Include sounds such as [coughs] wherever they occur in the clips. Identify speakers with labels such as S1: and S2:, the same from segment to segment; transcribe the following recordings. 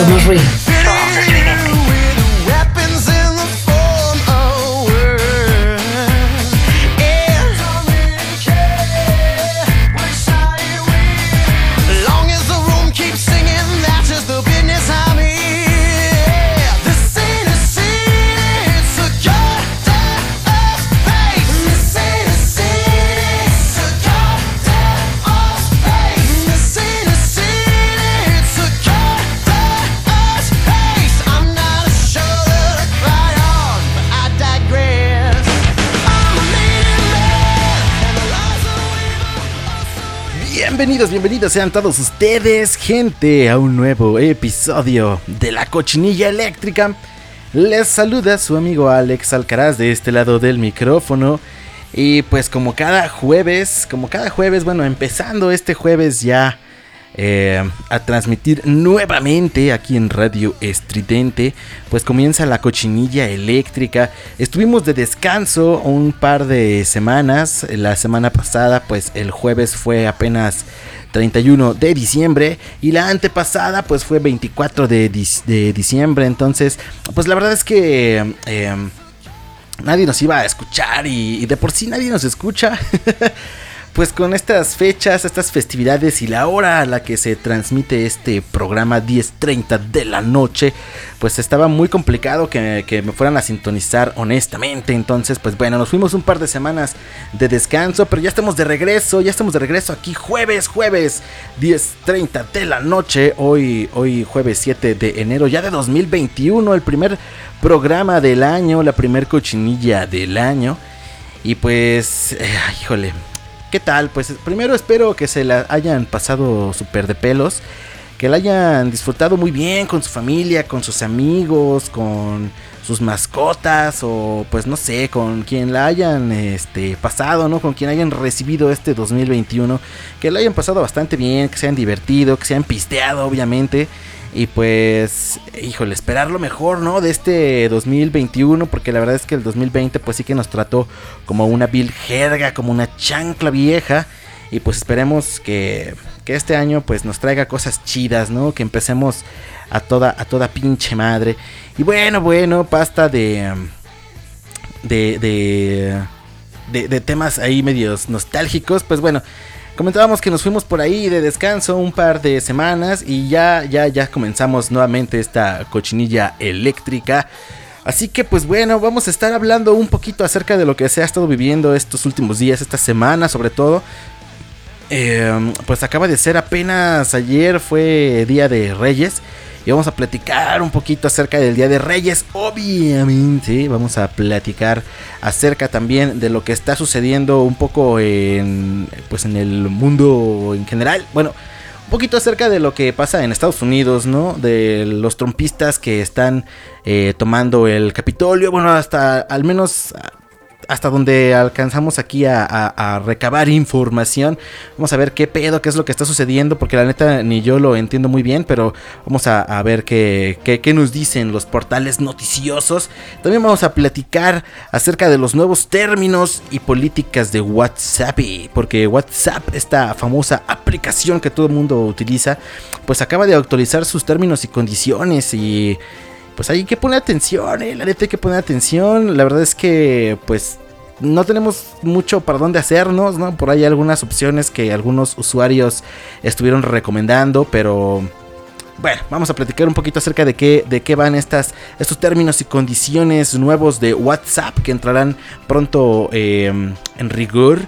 S1: Somos ruido.
S2: Bienvenidos, sean todos ustedes, gente, a un nuevo episodio de la cochinilla eléctrica. Les saluda su amigo Alex Alcaraz de este lado del micrófono. Y pues como cada jueves, como cada jueves, bueno, empezando este jueves ya eh, a transmitir nuevamente aquí en Radio Estridente. Pues comienza la cochinilla eléctrica. Estuvimos de descanso un par de semanas. La semana pasada, pues el jueves fue apenas 31 de diciembre y la antepasada pues fue 24 de, diciembre entonces pues la verdad es que eh, nadie nos iba a escuchar y, y, de por sí nadie nos escucha [laughs] pues con estas fechas, estas festividades y la hora a la que se transmite este programa 10.30 de la noche, pues estaba muy complicado que, me fueran a sintonizar honestamente. Entonces, pues bueno, nos fuimos un par de semanas de descanso, pero ya estamos de regreso, ya estamos de regreso aquí jueves, jueves 10.30 de la noche, hoy, hoy jueves 7 de enero ya de 2021, el primer programa del año, la primer cochinilla del año. Y pues, eh, híjole, ¿Qué tal? Pues primero espero que se la hayan pasado súper de pelos. Que la hayan disfrutado muy bien con su familia, con sus amigos, con sus mascotas o pues no sé, con quien la hayan este, pasado, ¿no? Con quien hayan recibido este 2021. Que la hayan pasado bastante bien, que se hayan divertido, que se hayan pisteado obviamente. Y pues, híjole, esperar lo mejor, ¿no? De este 2021, porque la verdad es que el 2020 pues sí que nos trató como una vil jerga, como una chancla vieja. Y pues esperemos que, que este año pues nos traiga cosas chidas, ¿no? Que empecemos a toda, a toda pinche madre. Y bueno, bueno, pasta de... De, de, de, de temas ahí medios nostálgicos, pues bueno, Comentábamos que nos fuimos por ahí de descanso un par de semanas y ya, ya, ya comenzamos nuevamente esta cochinilla eléctrica. Así que pues bueno, vamos a estar hablando un poquito acerca de lo que se ha estado viviendo estos últimos días, esta semana sobre todo. Em, pues acaba de ser apenas ayer, fue Día de Reyes y vamos a platicar un poquito acerca del Día de Reyes, obviamente. Vamos a platicar acerca también de lo que está sucediendo un poco en, pues en el mundo en general. Bueno, un poquito acerca de lo que pasa en Estados Unidos, ¿no? De los trompistas que están eh, tomando el Capitolio. Bueno, hasta al menos hasta donde alcanzamos aquí a, recabar información. Vamos a ver qué pedo, qué es lo que está sucediendo, porque la neta ni yo lo entiendo muy bien, pero vamos a, ver qué, qué, nos dicen los portales noticiosos. También vamos a platicar acerca de los nuevos términos y políticas de WhatsApp, porque WhatsApp, esta famosa aplicación que todo el mundo utiliza, pues acaba de actualizar sus términos y condiciones y pues hay que poner atención, eh, la neta hay que poner atención. La verdad es que, pues, no tenemos mucho para dónde hacernos, ¿no? Por ahí hay algunas opciones que algunos usuarios estuvieron recomendando, pero bueno, vamos a platicar un poquito acerca de qué, de qué van estas, estos términos y condiciones nuevos de WhatsApp que entrarán pronto eh, en rigor.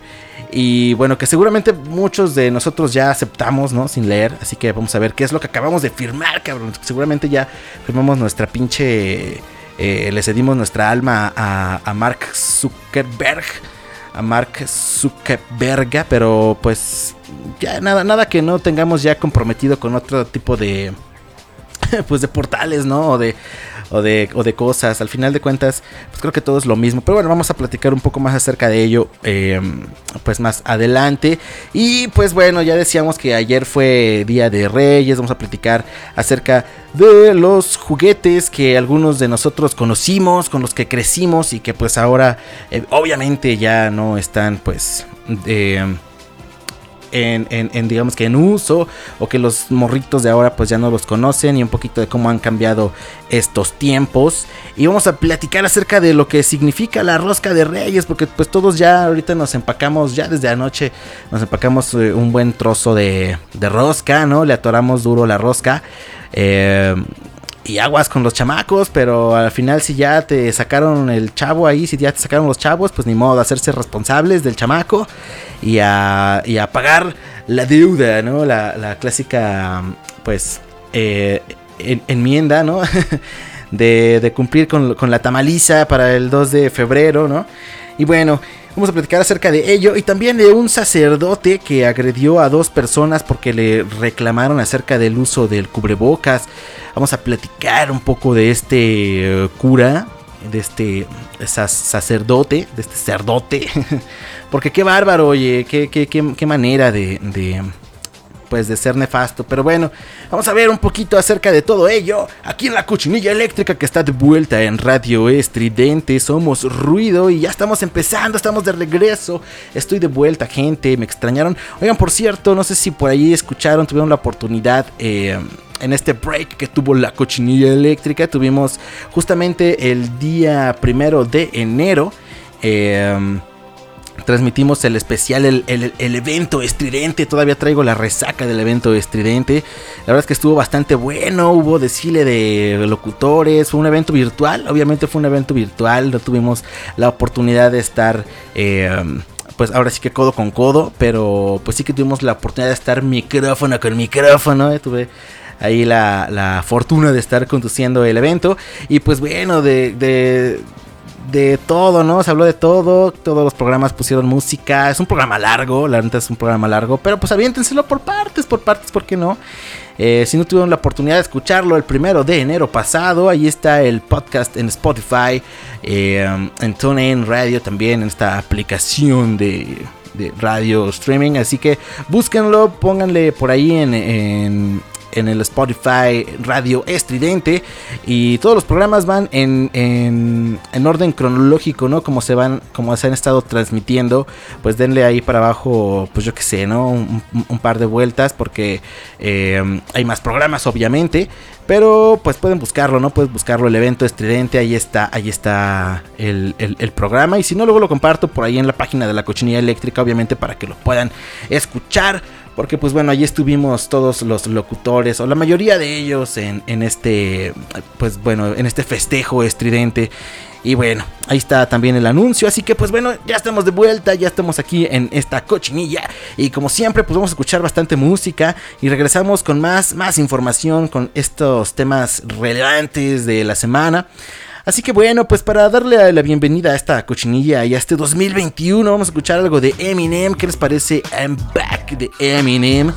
S2: Y bueno, que seguramente muchos de nosotros ya aceptamos, ¿no? Sin leer. Así que vamos a ver qué es lo que acabamos de firmar, cabrón. Seguramente ya firmamos nuestra pinche... Eh, le cedimos nuestra alma a, a Mark Zuckerberg. A Mark Zuckerberg. Pero pues ya nada, nada que no tengamos ya comprometido con otro tipo de, [laughs] pues de portales, ¿no? O de, o de, o de cosas. Al final de cuentas, pues creo que todo es lo mismo. Pero bueno, vamos a platicar un poco más acerca de ello, em, pues más adelante. Y pues bueno, ya decíamos que ayer fue Día de Reyes. Vamos a platicar acerca de los juguetes que algunos de nosotros conocimos, con los que crecimos y que pues ahora eh, obviamente ya no están pues... Eh, en, digamos que en uso o que los morritos de ahora pues ya no los conocen y un poquito de cómo han cambiado estos tiempos. Y vamos a platicar acerca de lo que significa la rosca de reyes porque pues todos ya ahorita nos empacamos ya desde anoche nos empacamos eh, un buen trozo de, de rosca no le atoramos duro la rosca. Eh, y aguas con los chamacos, pero al final si ya te sacaron el chavo ahí, si ya te sacaron los chavos, pues ni modo hacerse responsables del chamaco y a, y a pagar la deuda, ¿no? La, clásica, pues, eh, enmienda, ¿no? [laughs] de, de, cumplir con, con la tamaliza para el 2 de febrero, ¿no? Y bueno, Vamos a platicar acerca de ello y también de un sacerdote que agredió a dos personas porque le reclamaron acerca del uso del cubrebocas. Vamos a platicar un poco de este eh, cura, de este sacerdote, de este cerdote. [laughs] porque qué bárbaro, oye, qué, qué, qué, manera de, de, pues de ser nefasto. Pero bueno, vamos a ver un poquito acerca de todo ello. Aquí en la cochinilla eléctrica que está de vuelta en Radio Estridente. Somos ruido y ya estamos empezando, estamos de regreso. Estoy de vuelta, gente. Me extrañaron. Oigan, por cierto, no sé si por ahí escucharon, tuvieron la oportunidad. Eh, en este break que tuvo la cochinilla eléctrica. Tuvimos justamente el día primero de enero. Eh, transmitimos el especial, el, evento estridente. Todavía traigo la resaca del evento estridente. La verdad es que estuvo bastante bueno. Hubo desfile de locutores. Fue un evento virtual. Obviamente fue un evento virtual. No tuvimos la oportunidad de estar. Eh, pues ahora sí que codo con codo, pero pues sí que tuvimos la oportunidad de estar micrófono con micrófono, eh, tuve ahí la, fortuna de estar conduciendo el evento. Y pues bueno, de, todo, ¿no? Se habló de todo. Todos los programas pusieron música. Es un programa largo, la neta es un programa largo. Pero pues aviéntenselo por partes, por partes, ¿por qué no? Eh, si no tuvieron la oportunidad de escucharlo el primero de enero pasado, ahí está el podcast en Spotify, eh, en TuneIn Radio también, en esta aplicación de, de radio streaming. Así que búsquenlo, pónganle por ahí en el Spotify Radio Estridente. Y todos los programas van en, en, orden cronológico, ¿no? Como se van, como se han estado transmitiendo. Pues denle ahí para abajo, pues yo que sé, ¿no? Un, par de vueltas porque eh, hay más programas, obviamente. Pero pues pueden buscarlo, ¿no? Puedes buscarlo, el evento estridente, ahí está, ahí está el, el, programa. Y si no, luego lo comparto por ahí en la página de la cochinilla eléctrica, obviamente, para que lo puedan escuchar. Porque pues bueno, allí estuvimos todos los locutores, o la mayoría de ellos, en, este, pues bueno, en este festejo estridente. Y bueno, ahí está también el anuncio. Así que pues bueno, ya estamos de vuelta, ya estamos aquí en esta cochinilla. Y como siempre, pues vamos a escuchar bastante música. Y regresamos con más, más información, con estos temas relevantes de la semana. Así que bueno, pues para darle la bienvenida a esta cochinilla y a este 2021, vamos a escuchar algo de Eminem. ¿Qué les parece? I'm back de Eminem.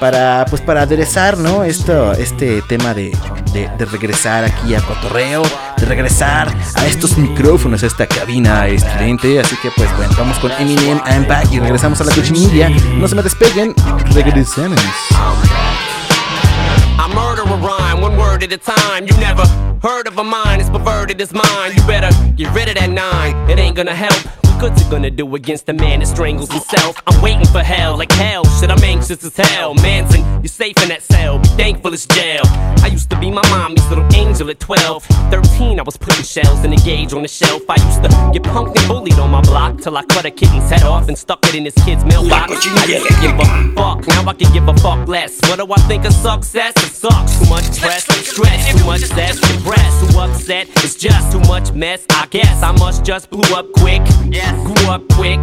S2: Para, pues para aderezar, ¿no? Esto, este tema de, de, regresar aquí a Cotorreo, de regresar a estos micrófonos, a esta cabina estridente. Así que pues bueno, vamos con Eminem, I'm back y regresamos a la cochinilla. No se me despeguen, regresemos. One word at a time. You never heard of a mind, it's perverted as mine. You better get rid of that nine, it ain't gonna help. Good's it gonna do against a man that strangles himself? I'm waiting for hell, like hell, shit, I'm anxious as hell. Manson, you're safe in that cell, be thankful it's jail. I used to be my mommy's little angel at 12. 13, I was putting shells in a gauge on the shelf. I used to get punked and bullied on my block till I cut a kitten's head off and stuck it in his kid's mailbox. I used to give a fuck
S3: Now I can give a fuck less. What do I think of success? It sucks. Too much stress, stress, too much stress, depressed. Too upset, it's just too much mess. I guess I must just blew up quick. Yes. Grew up quick,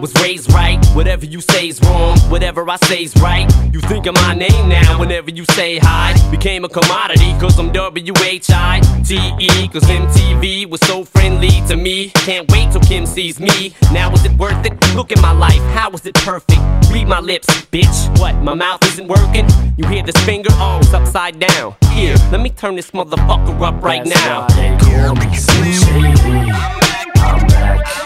S3: was raised right. Whatever you say's wrong, whatever I say's right. You think of my name now whenever you say hi. Became a commodity, cause I'm W-H-I-T-E. Cause MTV was so friendly to me. Can't wait till Kim sees me. Now is it worth it? Look at my life, how is it perfect? Read my lips, bitch. What, my mouth isn't working? You hear this finger? Oh, it's upside down. Here, let me turn this motherfucker up right
S4: That's
S3: now.
S4: why they call me Slim Shady. I'm back.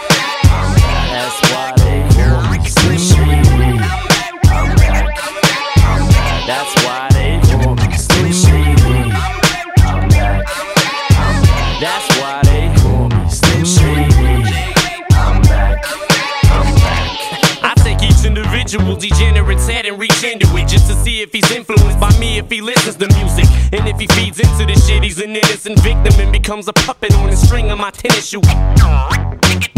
S3: Individual degenerate's head and reach into it just to see if he's influenced by me, if he listens to music. And if he feeds into this shit, he's an innocent victim and becomes a puppet on the string of my tennis shoe.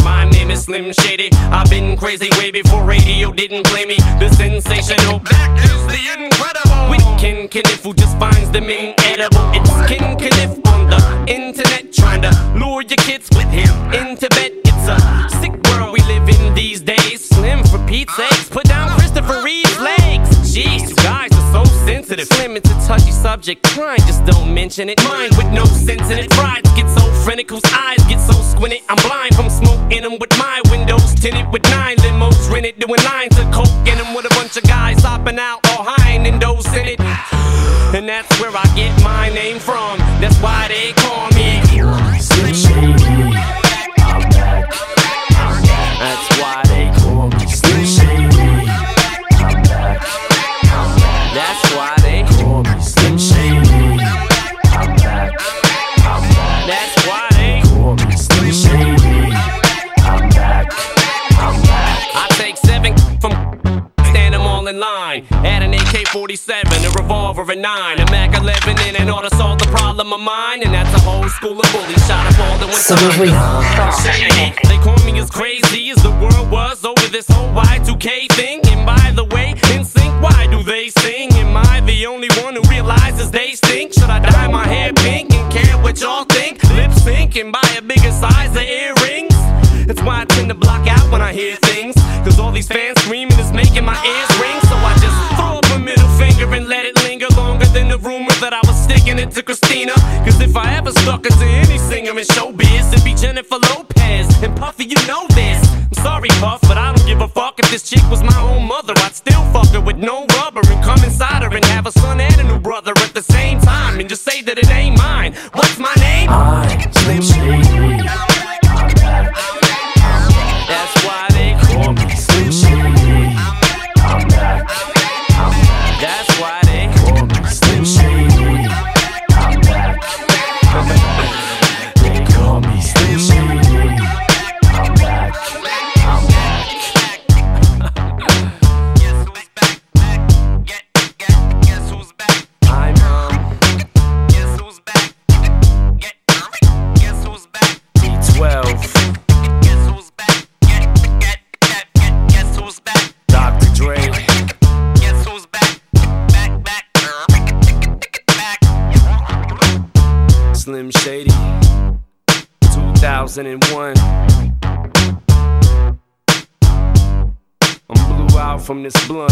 S3: My name is Slim Shady. I've been crazy way before radio didn't play me. The sensational black is the incredible. With Ken Kniff who just finds them inedible. It's Ken Kniff on the internet trying to lure your kids with him into bed. It's a sick Put down Christopher Reeve's legs. Jeez, you guys are so sensitive. Slim, a touchy subject. Try just don't mention it. Mine with no sense in it. Pride gets so frantic, whose eyes get so squinted. I'm blind from smoke in them with my windows tinted with nine limos rented. Doing lines of coke in them with a bunch of guys hopping out all high and those in it. And that's where I get my name from. That's why they call me.
S4: Slim Shady.
S3: In line. Add an AK 47, a revolver, a 9, a Mac 11 in and order to solve the problem of mine. And that's a whole school of bullies shot up all the one
S1: Somos
S3: time.
S1: ruido.
S3: Shady. They call me as crazy as the world was over this whole Y2K thing. And by the way, in sync, why do they sing? Am I the only one who realizes they stink? Should I dye my hair pink and care what y'all think? Lip sync and buy a bigger size of earrings? That's why I tend to block out when I hear things. Cause all these fans screaming is making my ears ring. Rumor that I was sticking it to Christina. Cause if I ever stuck it to any singer in showbiz, it'd be Jennifer Lopez. And Puffy, you know this. I'm sorry, Puff, but I don't give a fuck if this chick was my own mother. I'd still fuck her with no rubber and come inside her and have a son and a new brother at the same time. And just say that it ain't mine. What's my name?
S4: I'm Slim Shady.
S3: 2001 I'm blew out from this blunt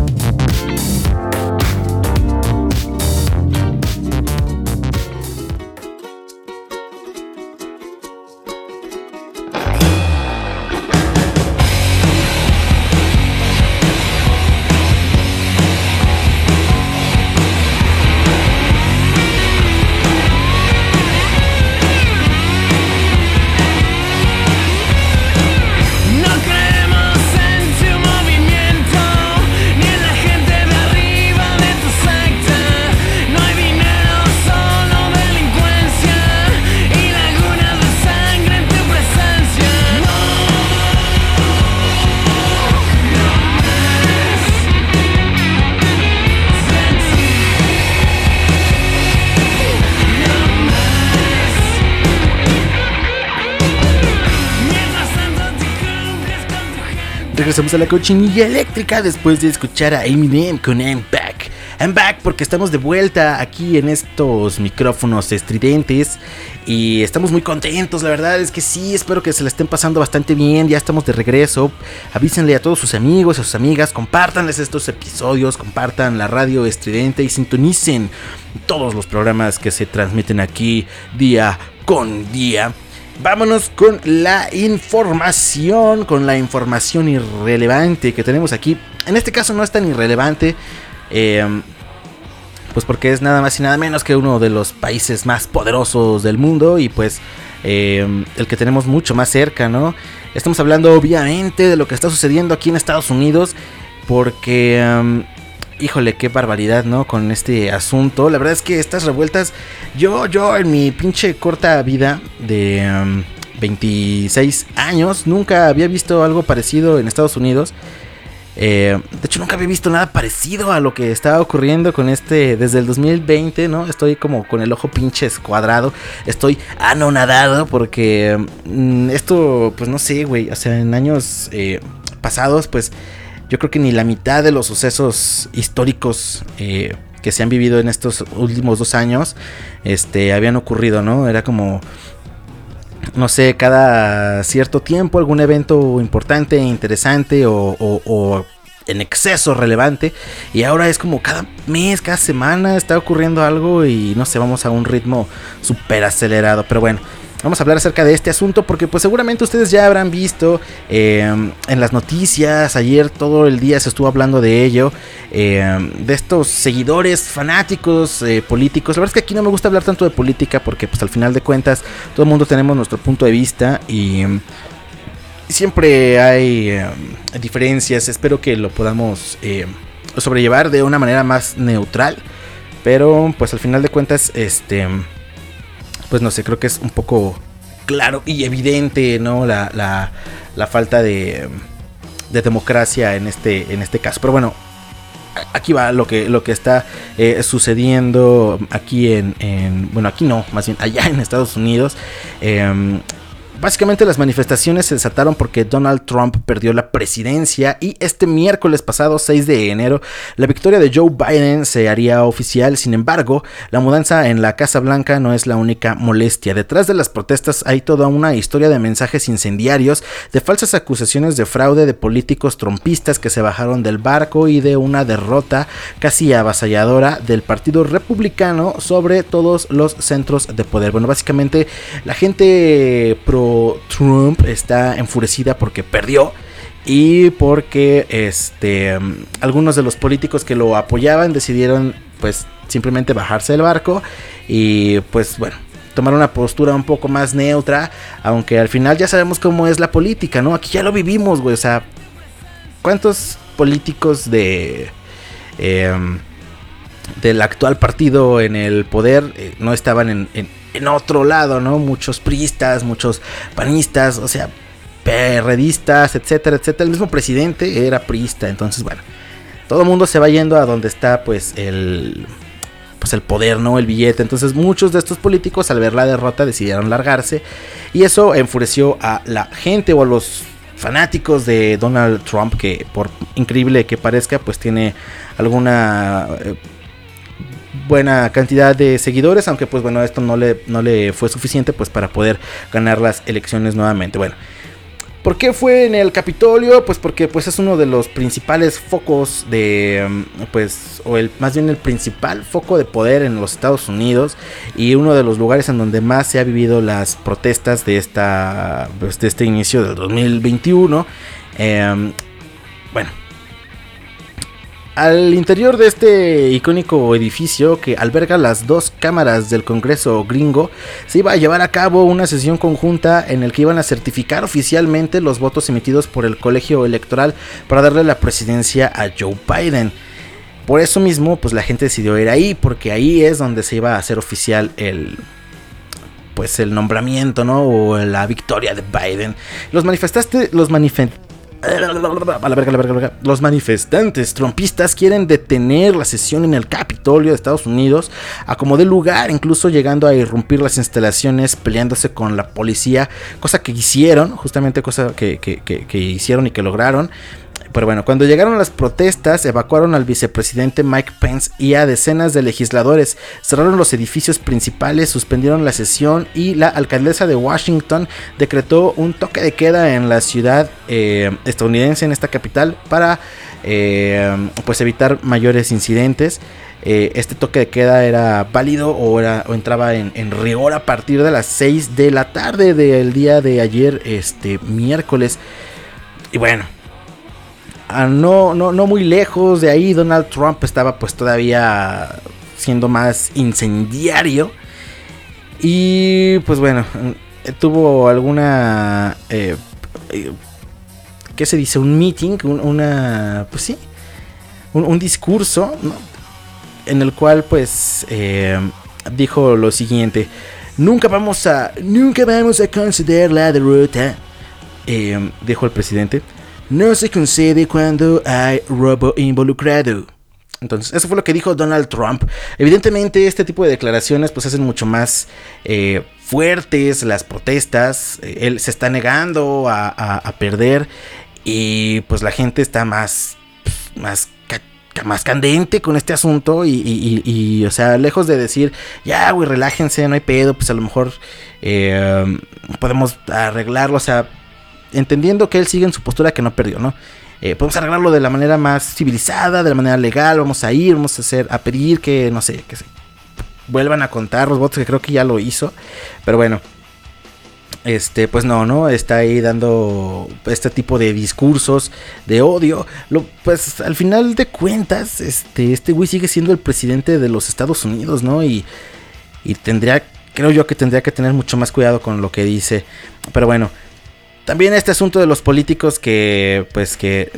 S2: Regresamos a la cochinilla eléctrica después de escuchar a Eminem con I'm Back. I'm Back porque estamos de vuelta aquí en estos micrófonos estridentes y estamos muy contentos, la verdad es que sí, espero que se la estén pasando bastante bien, ya estamos de regreso. Avísenle a todos sus amigos, a sus amigas, compártanles estos episodios, compartan la radio estridente y sintonicen todos los programas que se transmiten aquí día con día. Vámonos con la información, con la información irrelevante que tenemos aquí. En este caso no es tan irrelevante, eh, pues porque es nada más y nada menos que uno de los países más poderosos del mundo y pues eh, el que tenemos mucho más cerca, ¿no? Estamos hablando obviamente de lo que está sucediendo aquí en Estados Unidos porque... Um, híjole, qué barbaridad, ¿no? Con este asunto. La verdad es que estas revueltas, yo, yo en mi pinche corta vida de 26 um, años, nunca había visto algo parecido en Estados Unidos. Eh, de hecho, nunca había visto nada parecido a lo que estaba ocurriendo con este desde el 2020, ¿no? Estoy como con el ojo pinche escuadrado. Estoy anonadado porque mm, esto, pues no sé, güey. O sea, en años eh, pasados, pues yo creo que ni la mitad de los sucesos históricos eh, que se han vivido en estos últimos dos años este, habían ocurrido, ¿no? Era como, no sé, cada cierto tiempo algún evento importante, interesante o, en exceso relevante. Y ahora es como cada mes, cada semana está ocurriendo algo y no sé, vamos a un ritmo súper acelerado. Pero bueno, Vamos a hablar acerca de este asunto porque pues seguramente ustedes ya habrán visto em, en las noticias, ayer todo el día se estuvo hablando de ello, em, de estos seguidores fanáticos eh, políticos. La verdad es que aquí no me gusta hablar tanto de política porque pues al final de cuentas todo el mundo tenemos nuestro punto de vista y siempre hay em, diferencias, espero que lo podamos sobrellevar de una manera más neutral, pero pues al final de cuentas este pues no sé, creo que es un poco claro y evidente, ¿no? La, la, falta de, de, democracia en este, en este caso. Pero bueno, aquí va lo que, lo que está eh, sucediendo aquí en, en, bueno, aquí no, más bien allá en Estados Unidos. Eh, Básicamente las manifestaciones se desataron porque Donald Trump perdió la presidencia y este miércoles pasado 6 de enero la victoria de Joe Biden se haría oficial. Sin embargo, la mudanza en la Casa Blanca no es la única molestia. Detrás de las protestas hay toda una historia de mensajes incendiarios, de falsas acusaciones de fraude de políticos trompistas que se bajaron del barco y de una derrota casi avasalladora del Partido Republicano sobre todos los centros de poder. Bueno, básicamente la gente pro Trump está enfurecida porque perdió y porque este algunos de los políticos que lo apoyaban decidieron pues simplemente bajarse del barco y pues bueno tomar una postura un poco más neutra aunque al final ya sabemos cómo es la política no aquí ya lo vivimos güey o sea cuántos políticos de em, del actual partido en el poder eh, no estaban en en otro lado, ¿no? Muchos priistas, muchos panistas, o sea, perredistas, etcétera, etcétera. El mismo presidente era priista, entonces, bueno, todo el mundo se va yendo a donde está, pues, el, pues, el poder, ¿no? El billete. Entonces, muchos de estos políticos, al ver la derrota, decidieron largarse. Y eso enfureció a la gente o a los fanáticos de Donald Trump, que por increíble que parezca, pues tiene alguna eh, buena cantidad de seguidores, aunque pues bueno, esto no le, no le fue suficiente pues para poder ganar las elecciones nuevamente. Bueno, ¿por qué fue en el Capitolio? Pues porque pues es uno de los principales focos de mm, pues o el más bien el principal foco de poder en los Estados Unidos y uno de los lugares en donde más se ha vivido las protestas de esta pues, de este inicio del 2021. Em, bueno, al interior de este icónico edificio que alberga las dos cámaras del Congreso gringo, se iba a llevar a cabo una sesión conjunta en el que iban a certificar oficialmente los votos emitidos por el colegio electoral para darle la presidencia a Joe Biden. Por eso mismo, pues la gente decidió ir ahí, porque ahí es donde se iba a hacer oficial el, pues el nombramiento, ¿no? O la victoria de Biden. Los manifestantes, los manifestantes los manifestantes trompistas quieren detener la sesión en el Capitolio de Estados Unidos a como de lugar, incluso llegando a irrumpir las instalaciones, peleándose con la policía, cosa que hicieron, justamente cosa que, hicieron y que lograron. Pero bueno, cuando llegaron las protestas, evacuaron al vicepresidente Mike Pence y a decenas de legisladores, cerraron los edificios principales, suspendieron la sesión y la alcaldesa de Washington decretó un toque de queda en la ciudad eh, estadounidense, en esta capital, para eh, pues evitar mayores incidentes. Eh, este toque de queda era válido o, era, o entraba en, en, rigor a partir de las 6 de la tarde del día de ayer, este miércoles. Y bueno, no, no, no muy lejos de ahí, Donald Trump estaba pues todavía siendo más incendiario. Y pues bueno, tuvo alguna... Eh, ¿Qué se dice? Un meeting, una... Pues sí, un, discurso. En el cual pues eh, dijo lo siguiente. Nunca vamos a... Nunca vamos a conceder la derrota. Eh, dijo el presidente no se concede cuando hay robo involucrado. Entonces, eso fue lo que dijo Donald Trump. Evidentemente, este tipo de declaraciones pues hacen mucho más eh, fuertes las protestas. Él se está negando a, perder y pues la gente está más, más más candente con este asunto y, o sea, lejos de decir, ya, güey, relájense, no hay pedo, pues a lo mejor eh, podemos arreglarlo, o sea, entendiendo que él sigue en su postura que no perdió, ¿no? Eh, podemos arreglarlo de la manera más civilizada, de la manera legal, vamos a ir, vamos a hacer, a pedir que, no sé, que se vuelvan a contar los votos, que creo que ya lo hizo, pero bueno, este, pues no, ¿no? Está ahí dando este tipo de discursos de odio. Pues al final de cuentas, este, este güey sigue siendo el presidente de los Estados Unidos, ¿no? Y, y tendría, creo yo que tendría que tener mucho más cuidado con lo que dice. Pero bueno, también este asunto de los políticos que, pues que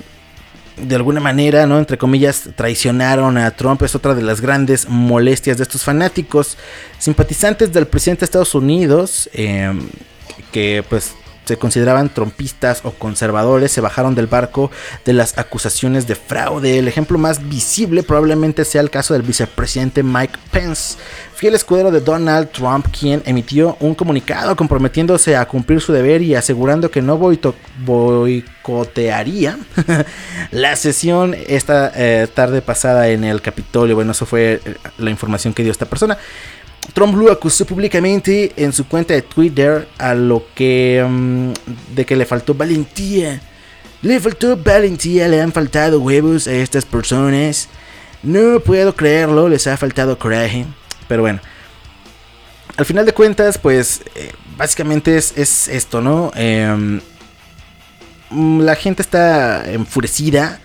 S2: de alguna manera, ¿no? Entre comillas, traicionaron a Trump es otra de las grandes molestias de estos fanáticos simpatizantes del presidente de Estados Unidos, em, que pues se consideraban trompistas o conservadores se bajaron del barco de las acusaciones de fraude. El ejemplo más visible probablemente sea el caso del vicepresidente Mike Pence, fiel escudero de Donald Trump, quien emitió un comunicado comprometiéndose a cumplir su deber y asegurando que no boicotearía [laughs] la sesión esta eh, tarde pasada en el Capitolio. Bueno, eso fue eh, la información que dio esta persona. Trump Blue acusó públicamente en su cuenta de Twitter a lo que mm, de que le faltó valentía. Le faltó valentía, le han faltado huevos a estas personas. No puedo creerlo, les ha faltado coraje. Pero bueno. Al final de cuentas, pues eh, básicamente es, es, esto, ¿no? Em, mm, la gente está enfurecida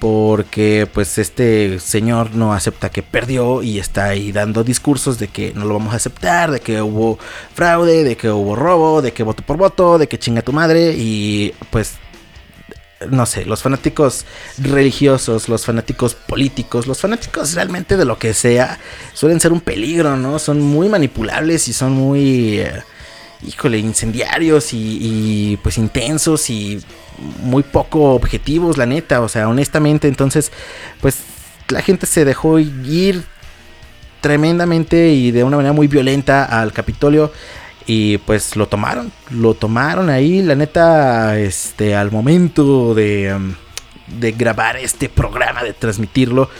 S2: porque pues este señor no acepta que perdió y está ahí dando discursos de que no lo vamos a aceptar, de que hubo fraude, de que hubo robo, de que voto por voto, de que chinga tu madre y pues no sé, los fanáticos religiosos, los fanáticos políticos, los fanáticos realmente de lo que sea, suelen ser un peligro, ¿no? Son muy manipulables y son muy, eh, híjole, incendiarios y, y pues intensos y muy poco objetivos, la neta, o sea, honestamente, entonces, pues la gente se dejó ir tremendamente y de una manera muy violenta al Capitolio y pues lo tomaron, lo tomaron ahí, la neta, este, al momento de, um, de grabar este programa, de transmitirlo,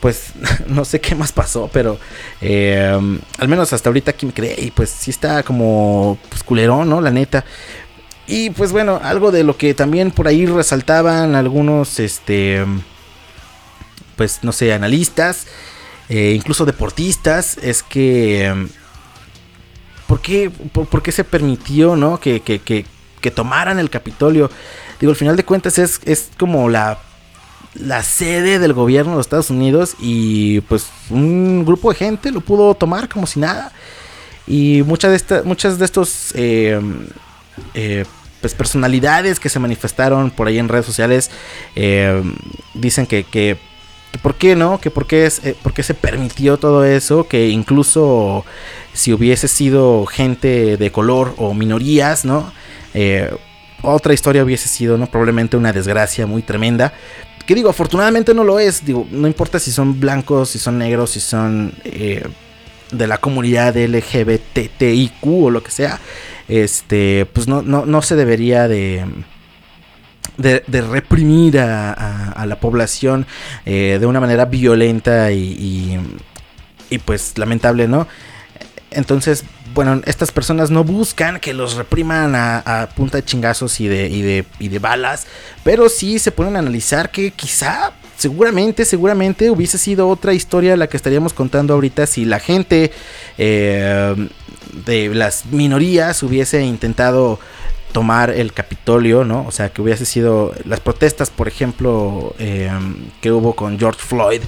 S2: pues [laughs] no sé qué más pasó, pero um, al menos hasta ahorita aquí me quedé y pues sí está como pues, culerón, ¿no? La neta. Y pues bueno, algo de lo que también por ahí resaltaban algunos, este, pues no sé, analistas, eh, incluso deportistas, es que, ¿por qué, por, qué se permitió, no? Que, que, que, que, tomaran el Capitolio. Digo, al final de cuentas es, es como la, la sede del gobierno de los Estados Unidos y pues un grupo de gente lo pudo tomar como si nada. Y muchas de, estas muchas de estos... Eh, eh, pues, personalidades que se manifestaron por ahí en redes sociales eh, dicen que, que, por qué no, que por qué, es, eh, por qué se permitió todo eso, que incluso si hubiese sido gente de color o minorías, ¿no? Eh, otra historia hubiese sido, ¿no? Probablemente una desgracia muy tremenda. Que digo, afortunadamente no lo es. Digo, no importa si son blancos, si son negros, si son de la comunidad LGBTIQ o lo que sea este, pues no, no, no se debería de, de, reprimir a, la población eh, de una manera violenta y, y, pues lamentable, ¿no? Entonces, bueno, estas personas no buscan que los repriman a, punta de chingazos y de, y, de, y de balas, pero sí se ponen a analizar que quizá seguramente, seguramente hubiese sido otra historia la que estaríamos contando ahorita si la gente eh, de las minorías hubiese intentado tomar el Capitolio, ¿no? O sea, que hubiese sido las protestas, por ejemplo, eh, que hubo con George Floyd.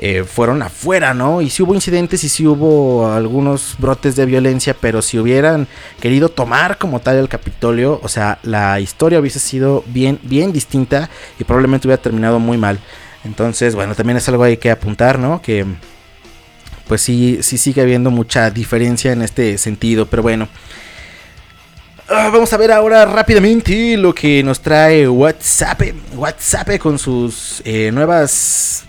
S2: Eh, fueron afuera, ¿no? Y si hubo incidentes y si hubo algunos brotes de violencia, pero si hubieran querido tomar como tal el Capitolio, o sea, la historia hubiese sido bien, bien distinta y probablemente hubiera terminado muy mal. Entonces, bueno, también es algo hay que apuntar, ¿no? Que pues sí, sí sigue habiendo mucha diferencia en este sentido, pero bueno. Ah, vamos a ver ahora rápidamente lo que nos trae WhatsApp. WhatsApp con sus eh, nuevas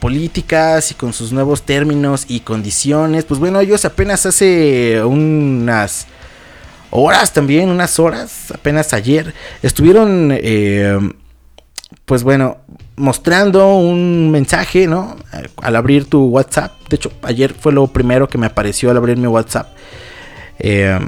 S2: políticas y con sus nuevos términos y condiciones. Pues bueno, ellos apenas hace unas horas también, unas horas, apenas ayer, estuvieron, eh, pues bueno, mostrando un mensaje, ¿no? Al abrir tu WhatsApp. De hecho, ayer fue lo primero que me apareció al abrir mi WhatsApp. Eh,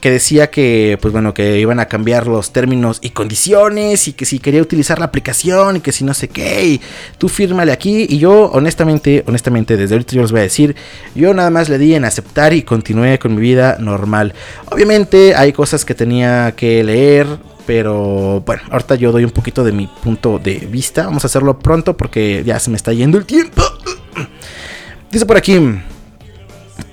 S2: que decía que, pues bueno, que iban a cambiar los términos y condiciones y que si quería utilizar la aplicación y que si no sé qué, y tú fírmale aquí. Y yo, honestamente, honestamente, desde ahorita yo les voy a decir, yo nada más le di en aceptar y continué con mi vida normal. Obviamente hay cosas que tenía que leer, pero bueno, ahorita yo doy un poquito de mi punto de vista. Vamos a hacerlo pronto porque ya se me está yendo el tiempo. [clears throat] Dice por aquí.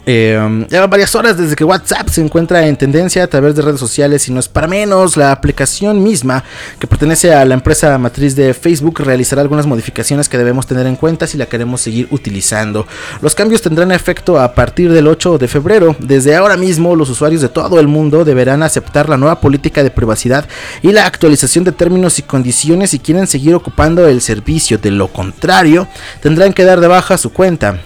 S2: Eh, lleva varias horas desde que WhatsApp se encuentra en tendencia a través de redes sociales y no es para menos. La aplicación misma, que pertenece a la empresa matriz de Facebook, realizará algunas modificaciones que debemos tener en cuenta si la queremos seguir utilizando. Los cambios tendrán efecto a partir del 8 de febrero. Desde ahora mismo, los usuarios de todo el mundo deberán aceptar la nueva política de privacidad y la actualización de términos y condiciones si quieren seguir ocupando el servicio. De lo contrario, tendrán que dar de baja su cuenta.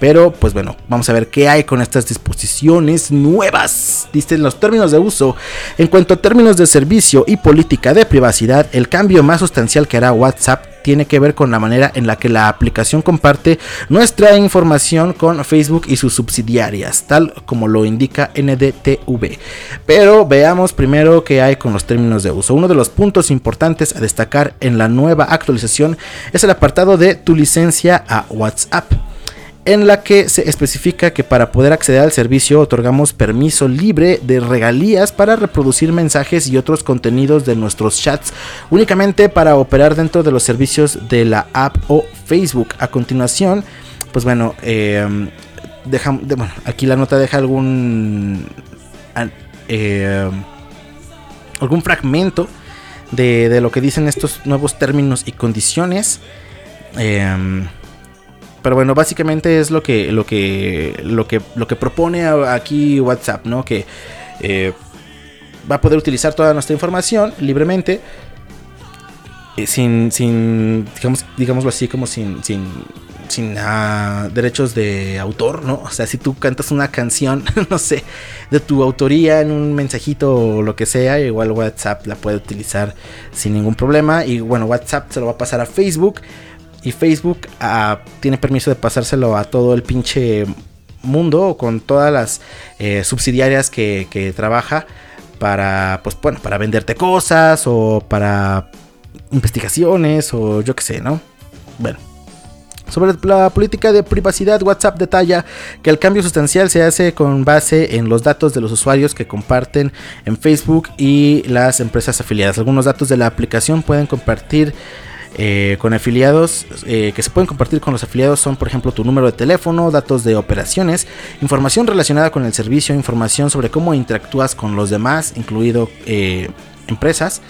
S2: Pero pues bueno, vamos a ver qué hay con estas disposiciones nuevas. Dicen los términos de uso. En cuanto a términos de servicio y política de privacidad, el cambio más sustancial que hará WhatsApp tiene que ver con la manera en la que la aplicación comparte nuestra información con Facebook y sus subsidiarias, tal como lo indica NDTV. Pero veamos primero qué hay con los términos de uso. Uno de los puntos importantes a destacar en la nueva actualización es el apartado de tu licencia a WhatsApp en la que se especifica que para poder acceder al servicio otorgamos permiso libre de regalías para reproducir mensajes y otros contenidos de nuestros chats únicamente para operar dentro de los servicios de la app o Facebook. A continuación, pues bueno, em, bueno aquí la nota deja algún em, algún fragmento de, de, lo que dicen estos nuevos términos y condiciones. Eh, pero bueno, básicamente es lo que, lo que, lo que, lo que propone aquí WhatsApp, ¿no? Que eh, va a poder utilizar toda nuestra información libremente. Eh, sin, sin, digamos, digámoslo así, como sin, sin, sin ah, derechos de autor, ¿no? O sea, si tú cantas una canción, [laughs] no sé, de tu autoría en un mensajito o lo que sea, igual WhatsApp la puede utilizar sin ningún problema. Y bueno, WhatsApp se lo va a pasar a Facebook. Y Facebook ah, tiene permiso de pasárselo a todo el pinche mundo con todas las eh, subsidiarias que, trabaja para, pues bueno, para venderte cosas o para investigaciones o yo qué sé, ¿no? Bueno. Sobre la política de privacidad, WhatsApp detalla que el cambio sustancial se hace con base en los datos de los usuarios que comparten en Facebook y las empresas afiliadas. Algunos datos de la aplicación pueden compartir eh, con afiliados eh, que se pueden compartir con los afiliados son, por ejemplo, tu número de teléfono, datos de operaciones, información relacionada con el servicio, información sobre cómo interactúas con los demás, incluido eh, empresas.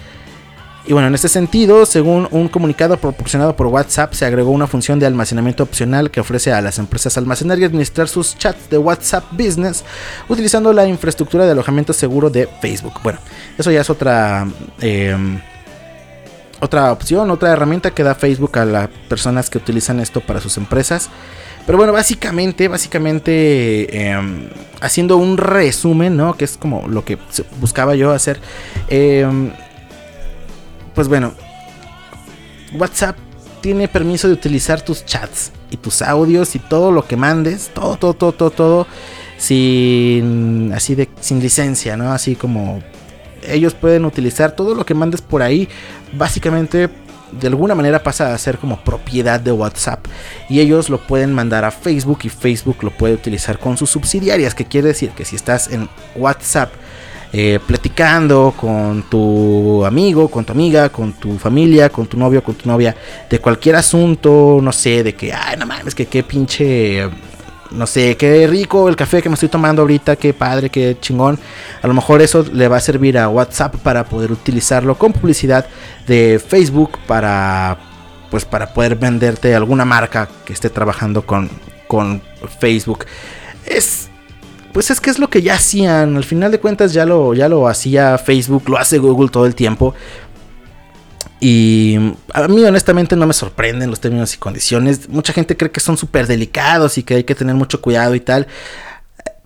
S2: Y bueno, en este sentido, según un comunicado proporcionado por WhatsApp, se agregó una función de almacenamiento opcional que ofrece a las empresas almacenar y administrar sus chats de WhatsApp Business utilizando la infraestructura de alojamiento seguro de Facebook. Bueno, eso ya es otra otra opción, otra herramienta que da Facebook a las personas que utilizan esto para sus empresas. Pero bueno, básicamente, básicamente em, haciendo un resumen, ¿no? Que es como lo que buscaba yo hacer. Em, pues bueno, WhatsApp tiene permiso de utilizar tus chats y tus audios y todo lo que mandes, todo, todo, todo, todo, todo, sin, así de, sin licencia, ¿no? Así como ellos pueden utilizar todo lo que mandes por ahí, básicamente de alguna manera pasa a ser como propiedad de WhatsApp. Y ellos lo pueden mandar a Facebook y Facebook lo puede utilizar con sus subsidiarias, que quiere decir que si estás en WhatsApp eh, platicando con tu amigo, con tu amiga, con tu familia, con tu novio, con tu novia, de cualquier asunto, no sé, de que, ay, no mames, que qué pinche no sé, qué rico el café que me estoy tomando ahorita, qué padre, qué chingón. A lo mejor eso le va a servir a WhatsApp para poder utilizarlo con publicidad de Facebook para pues para poder venderte alguna marca que esté trabajando con, con Facebook. Es pues es que es lo que ya hacían, al final de cuentas ya lo ya lo hacía Facebook, lo hace Google todo el tiempo. Y a mí honestamente no me sorprenden los términos y condiciones. Mucha gente cree que son súper delicados y que hay que tener mucho cuidado y tal.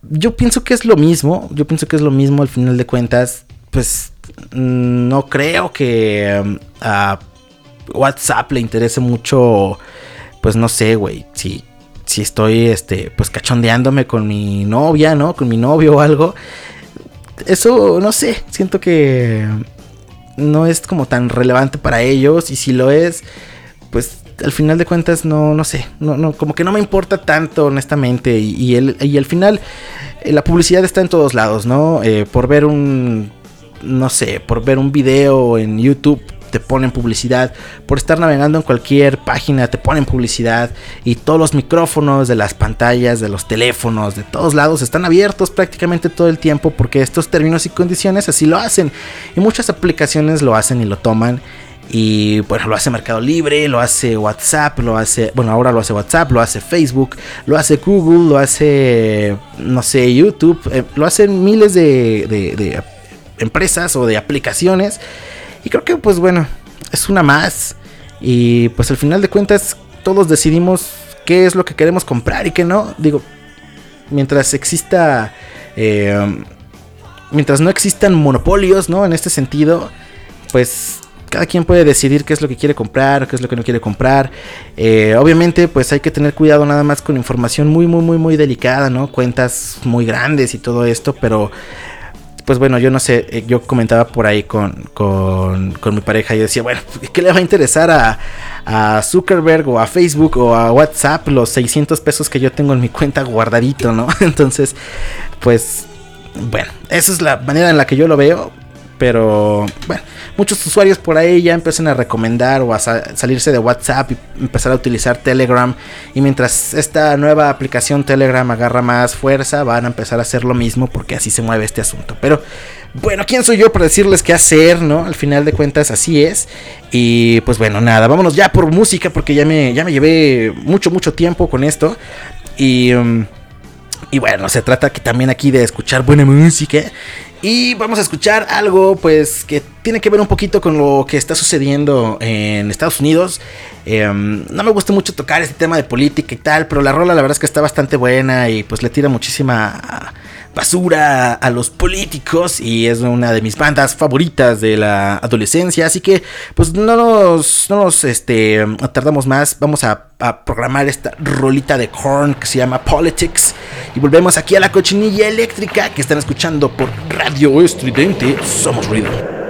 S2: Yo pienso que es lo mismo. Yo pienso que es lo mismo al final de cuentas. Pues mm, no creo que um, a WhatsApp le interese mucho. Pues no sé, güey. Si, si estoy este, pues cachondeándome con mi novia, ¿no? Con mi novio o algo. Eso, no sé. Siento que no es como tan relevante para ellos y si lo es, pues al final de cuentas no, no sé, no, no, como que no me importa tanto honestamente y, el, y al final eh, la publicidad está en todos lados, ¿no? Eh, por ver un, no sé, por ver un video en YouTube te ponen publicidad, por estar navegando en cualquier página te ponen publicidad y todos los micrófonos de las pantallas, de los teléfonos, de todos lados están abiertos prácticamente todo el tiempo porque estos términos y condiciones así lo hacen. Y muchas aplicaciones lo hacen y lo toman y bueno, lo hace Mercado Libre, lo hace WhatsApp, lo hace, bueno, ahora lo hace WhatsApp, lo hace Facebook, lo hace Google, lo hace, no sé, YouTube, eh, lo hacen miles de, de empresas o de aplicaciones y creo que pues bueno, es una más. Y pues al final de cuentas todos decidimos qué es lo que queremos comprar y qué no. Digo, mientras exista... Eh, mientras no existan monopolios, ¿no? En este sentido, pues cada quien puede decidir qué es lo que quiere comprar, qué es lo que no quiere comprar. Eh, obviamente, pues hay que tener cuidado nada más con información muy, muy, muy, muy delicada, ¿no? Cuentas muy grandes y todo esto, pero pues bueno, yo no sé, eh, yo comentaba por ahí con, con, mi pareja y decía, bueno, [laughs] ¿qué le va a interesar a, a, Zuckerberg o a Facebook o a WhatsApp los 600 pesos que yo tengo en mi cuenta guardadito, ¿no? [laughs] Entonces, pues, bueno, esa es la manera en la que yo lo veo, pero bueno, muchos usuarios por ahí ya empiezan a recomendar o a salirse de WhatsApp y empezar a utilizar Telegram. Y mientras esta nueva aplicación Telegram agarra más fuerza, van a empezar a hacer lo mismo porque así se mueve este asunto. Pero bueno, ¿quién soy yo para decirles qué hacer, no? Al final de cuentas así es. Y pues bueno, nada, vámonos ya por música porque ya me, ya me llevé mucho, mucho tiempo con esto. Y... Um, y bueno, se trata que también aquí de escuchar buena música. Y vamos a escuchar algo pues que tiene que ver un poquito con lo que está sucediendo en Estados Unidos. Em, no me gusta mucho tocar este tema de política y tal, pero la rola la verdad es que está bastante buena y pues le tira muchísima basura a los políticos y es una de mis bandas favoritas de la adolescencia, así que pues no nos, no nos este, tardamos más, vamos a, programar esta rolita de corn que se llama Politics y volvemos aquí a la cochinilla eléctrica que están escuchando por Radio Estridente, somos ruido.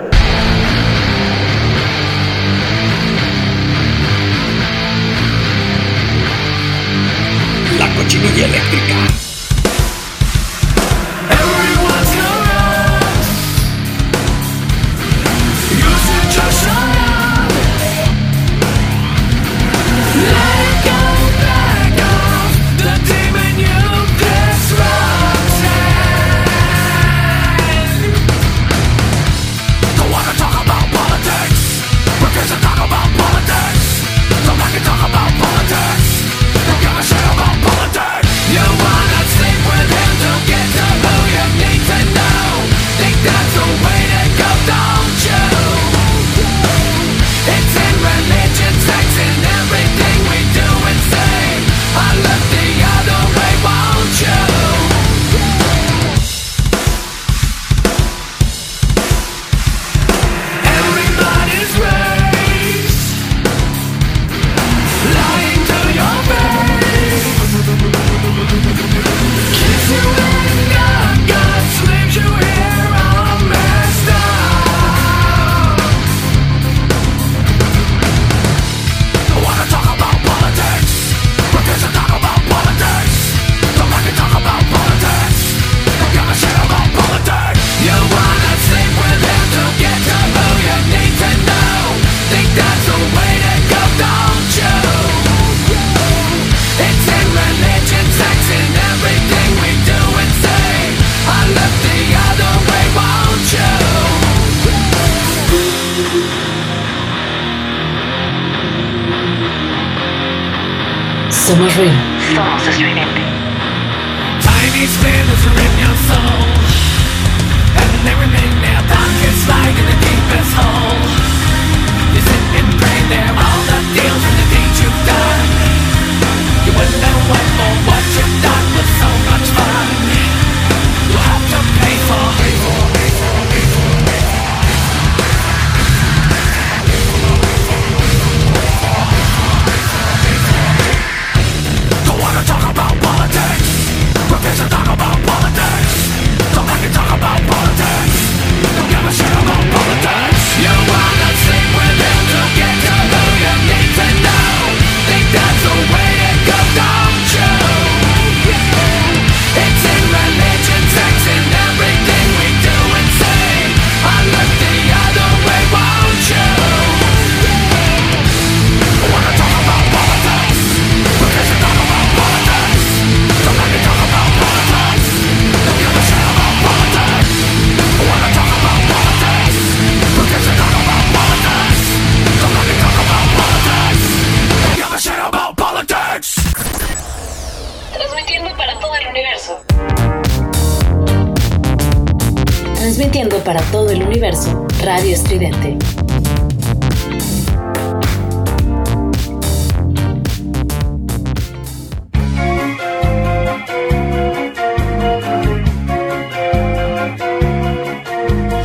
S1: Para todo el universo, Radio Estridente.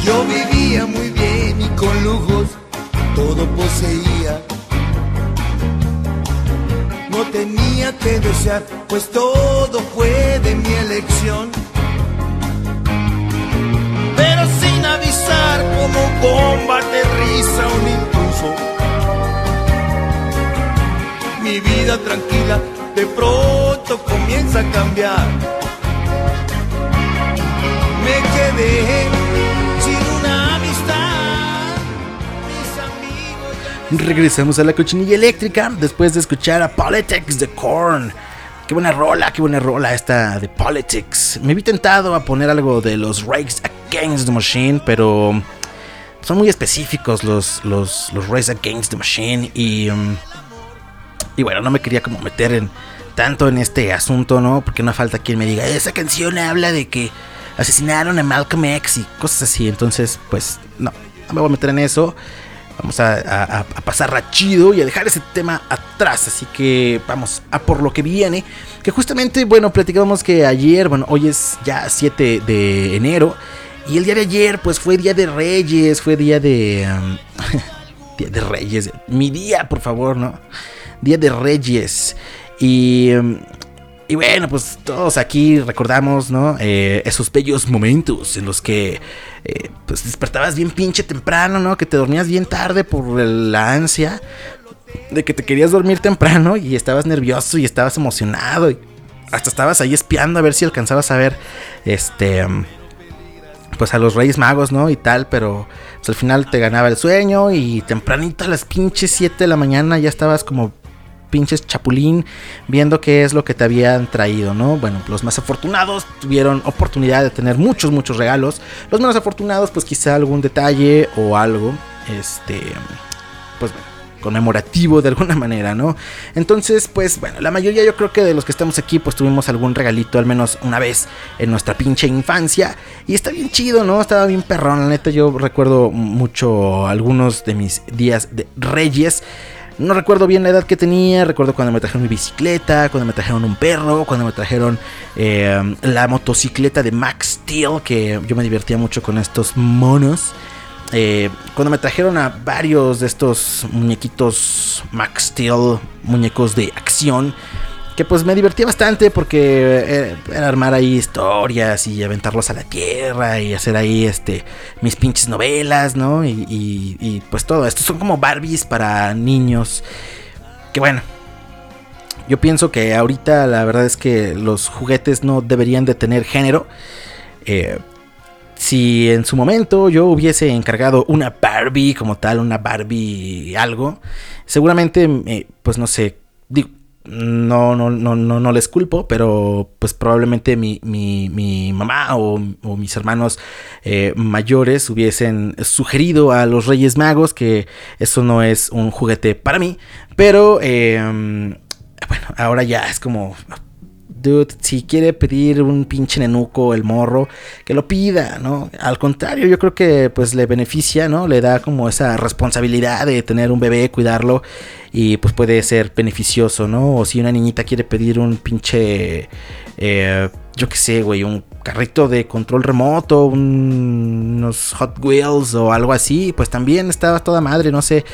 S5: Yo vivía muy bien y con lujos todo poseía. No tenía que desear, pues todo tranquila de pronto comienza a cambiar. Me quedé sin una amistad. Mis amigos
S2: Regresamos a la cochinilla eléctrica después de escuchar a Politics de Korn. Qué buena rola, qué buena rola esta de Politics. Me vi tentado a poner algo de los Rakes Against the Machine, pero son muy específicos los, los, Against the Machine y, um, y bueno, no me quería como meter en tanto en este asunto, ¿no? Porque no falta quien me diga, esa canción habla de que asesinaron a Malcolm X y cosas así. Entonces, pues no, no me voy a meter en eso. Vamos a, a, a pasar chido y a dejar ese tema atrás. Así que vamos a por lo que viene. Que justamente, bueno, platicábamos que ayer, bueno, hoy es ya 7 de enero. Y el día de ayer, pues fue día de Reyes, fue día de. um, [laughs] día de Reyes. Mi día, por favor, ¿no? Día de Reyes. Y. y bueno, pues todos aquí recordamos, ¿no? Eh, esos bellos momentos en los que eh, pues despertabas bien pinche temprano, ¿no? Que te dormías bien tarde por la ansia de que te querías dormir temprano y estabas nervioso y estabas emocionado y hasta estabas ahí espiando a ver si alcanzabas a ver, este, pues a los Reyes Magos, ¿no? Y tal, pero pues, al final te ganaba el sueño y tempranito a las pinches 7 de la mañana ya estabas como pinches chapulín viendo qué es lo que te habían traído, ¿no? Bueno, los más afortunados tuvieron oportunidad de tener muchos, muchos regalos. Los menos afortunados, pues quizá algún detalle o algo, este, pues bueno, conmemorativo de alguna [laughs] manera, ¿no? Entonces, pues bueno, la mayoría yo creo que de los que estamos aquí, pues tuvimos algún regalito al menos una vez en nuestra pinche infancia. Y está bien chido, ¿no? Estaba bien perrón, la neta yo recuerdo mucho algunos de mis días de reyes. No recuerdo bien la edad que tenía, recuerdo cuando me trajeron mi bicicleta, cuando me trajeron un perro, cuando me trajeron eh, la motocicleta de Max Steel, que yo me divertía mucho con estos monos. Eh, cuando me trajeron a varios de estos muñequitos Max Steel, muñecos de acción, que pues me divertía bastante porque eh, era armar ahí historias y aventarlos a la tierra y hacer ahí este mis pinches novelas, ¿no? Y, y- y, pues todo esto son como Barbies para niños. Que bueno, yo pienso que ahorita la verdad es que los juguetes no deberían de tener género. Eh, si en su momento yo hubiese encargado una Barbie como tal, una Barbie algo, seguramente, eh, pues no sé, digo, no, no, no, no, no les culpo, pero pues probablemente mi, mi, mi mamá o, mis hermanos eh, mayores hubiesen sugerido a los Reyes Magos que eso no es un juguete para mí, pero... eh, bueno, ahora ya es como, si quiere pedir un pinche nenuco el morro, que lo pida, ¿no? Al contrario, yo creo que pues le beneficia, ¿no? Le da como esa responsabilidad de tener un bebé, cuidarlo y pues puede ser beneficioso, ¿no? O si una niñita quiere pedir un pinche, eh, yo qué sé, güey, un carrito de control remoto, unos Hot Wheels o algo así, pues también está toda madre, no sé,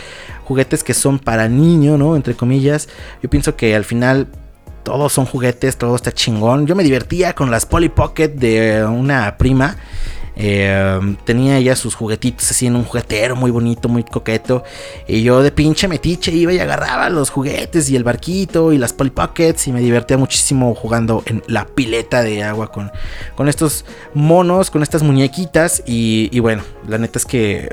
S2: juguetes que son para niño, ¿no? Entre comillas, yo pienso que al final todos son juguetes, todo está chingón. Yo me divertía con las Polly Pocket de una prima. Eh, tenía ya sus juguetitos así en un juguetero muy bonito, muy coqueto. Y yo de pinche metiche iba y agarraba los juguetes y el barquito y las Polly Pockets. Y me divertía muchísimo jugando en la pileta de agua con, con estos monos, con estas muñequitas. Y bueno, la neta es que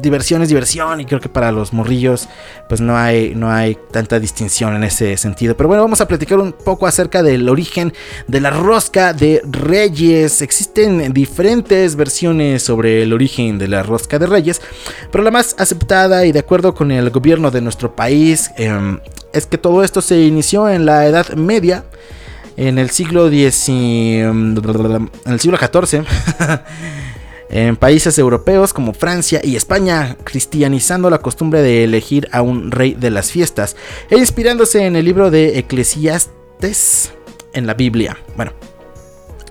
S2: diversión es diversión y creo que para los morrillos pues no hay, no hay tanta distinción en ese sentido. Pero bueno, vamos a platicar un poco acerca del origen de la rosca de reyes. Existen diferentes versiones sobre el origen de la rosca de reyes, pero la más aceptada y de acuerdo con el gobierno de nuestro país em, es que todo esto se inició en la Edad Media. En el siglo X, en el siglo XIV, [laughs] en países europeos como Francia y España, cristianizando la costumbre de elegir a un rey de las fiestas e inspirándose en el libro de Eclesiastes en la Biblia. Bueno,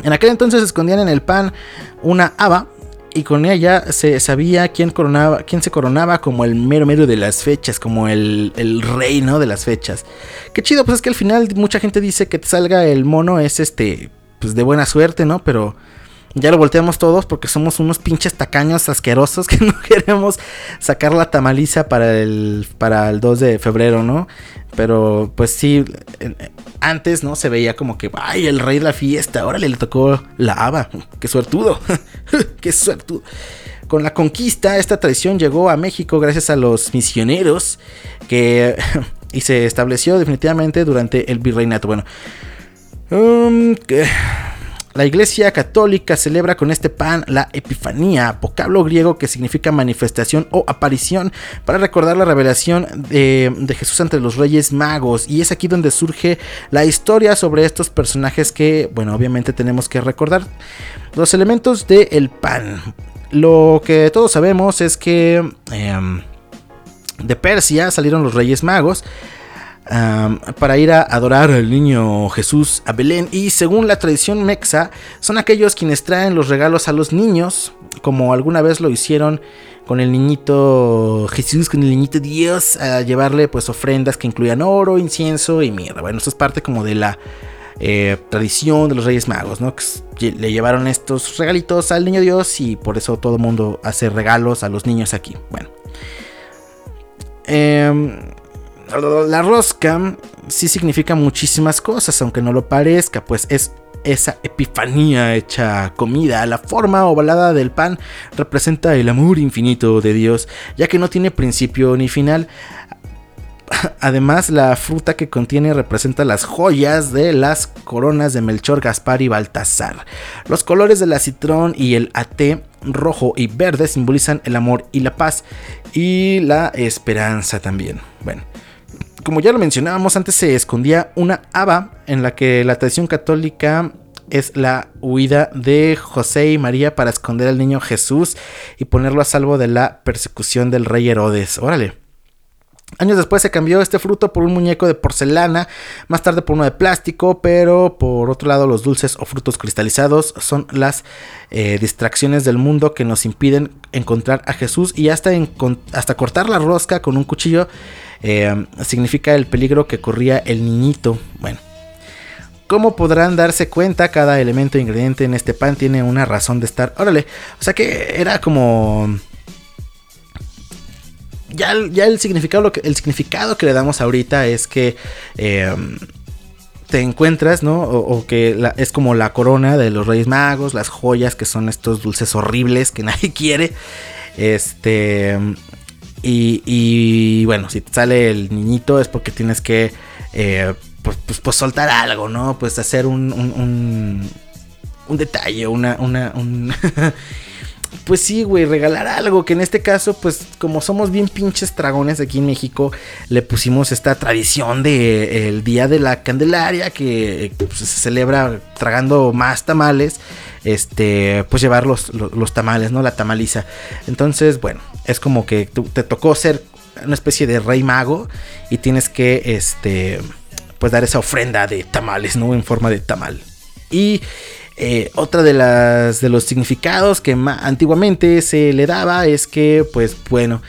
S2: en aquel entonces escondían en el pan una haba y con ella se sabía quién, coronaba, quién se coronaba como el mero mero de las fechas, como el, el rey, ¿no? De las fechas. Qué chido, pues es que al final mucha gente dice que te salga el mono es este, pues de buena suerte, ¿no? Pero ya lo volteamos todos porque somos unos pinches tacaños asquerosos [laughs] que no queremos sacar la tamaliza para el, para el 2 de febrero, ¿no? Pero pues sí, antes, ¿no? Se veía como que, ay, el rey de la fiesta, ahora le tocó la haba, [laughs] qué suertudo, [laughs] qué suertudo. Con la conquista, esta tradición llegó a México gracias a los misioneros que... y se estableció definitivamente durante el virreinato. Bueno, um, la Iglesia Católica celebra con este pan la Epifanía, vocablo griego que significa manifestación o aparición, para recordar la revelación de, Jesús ante los Reyes Magos. Y es aquí donde surge la historia sobre estos personajes que, bueno, obviamente tenemos que recordar. Los elementos del pan. Lo que todos sabemos es que em, de Persia salieron los Reyes Magos para ir a adorar al niño Jesús a Belén. Y según la tradición mexa, son aquellos quienes traen los regalos a los niños, como alguna vez lo hicieron con el niñito Jesús, con el niñito Dios, a llevarle pues ofrendas que incluían oro, incienso y mierda. Bueno, esto es parte como de la eh, tradición de los Reyes Magos, ¿no? Que le llevaron estos regalitos al niño Dios y por eso todo el mundo hace regalos a los niños aquí. Bueno. Eh, la rosca sí significa muchísimas cosas, aunque no lo parezca, pues es esa epifanía hecha comida. La forma ovalada del pan representa el amor infinito de Dios, ya que no tiene principio ni final. Además, la fruta que contiene representa las joyas de las coronas de Melchor, Gaspar y Baltasar. Los colores del acitrón y el até rojo y verde simbolizan el amor y la paz y la esperanza también. Bueno, como ya lo mencionábamos, antes se escondía una haba en la que la tradición católica es la huida de José y María para esconder al niño Jesús y ponerlo a salvo de la persecución del rey Herodes. Órale. Años después se cambió este fruto por un muñeco de porcelana, más tarde por uno de plástico, pero por otro lado los dulces o frutos cristalizados son las eh, distracciones del mundo que nos impiden encontrar a Jesús y hasta, hasta cortar la rosca con un cuchillo eh, significa el peligro que corría el niñito. Bueno, como podrán darse cuenta, cada elemento e ingrediente en este pan tiene una razón de estar. Órale, o sea que era como ya, ya el, significado, lo que, el significado que le damos ahorita es que eh, te encuentras, ¿no? O, que es como la corona de los Reyes Magos, las joyas que son estos dulces horribles que [laughs] nadie quiere. Este. Y, bueno, si te sale el niñito es porque tienes que eh, pues, pues, pues, soltar algo, ¿no? Pues hacer un, un, un, detalle, una, una, un [laughs] pues sí, güey, regalar algo. Que en este caso, pues como somos bien pinches dragones aquí en México, le pusimos esta tradición de el día de la Candelaria, que pues, se celebra tragando más tamales. Este, pues llevar los, los, los tamales, ¿no? La tamaliza. Entonces, bueno, es como que te tocó ser una especie de rey mago y tienes que, este, pues dar esa ofrenda de tamales, ¿no? En forma de tamal. Y eh, otra de las de los significados que antiguamente se le daba es que, pues bueno,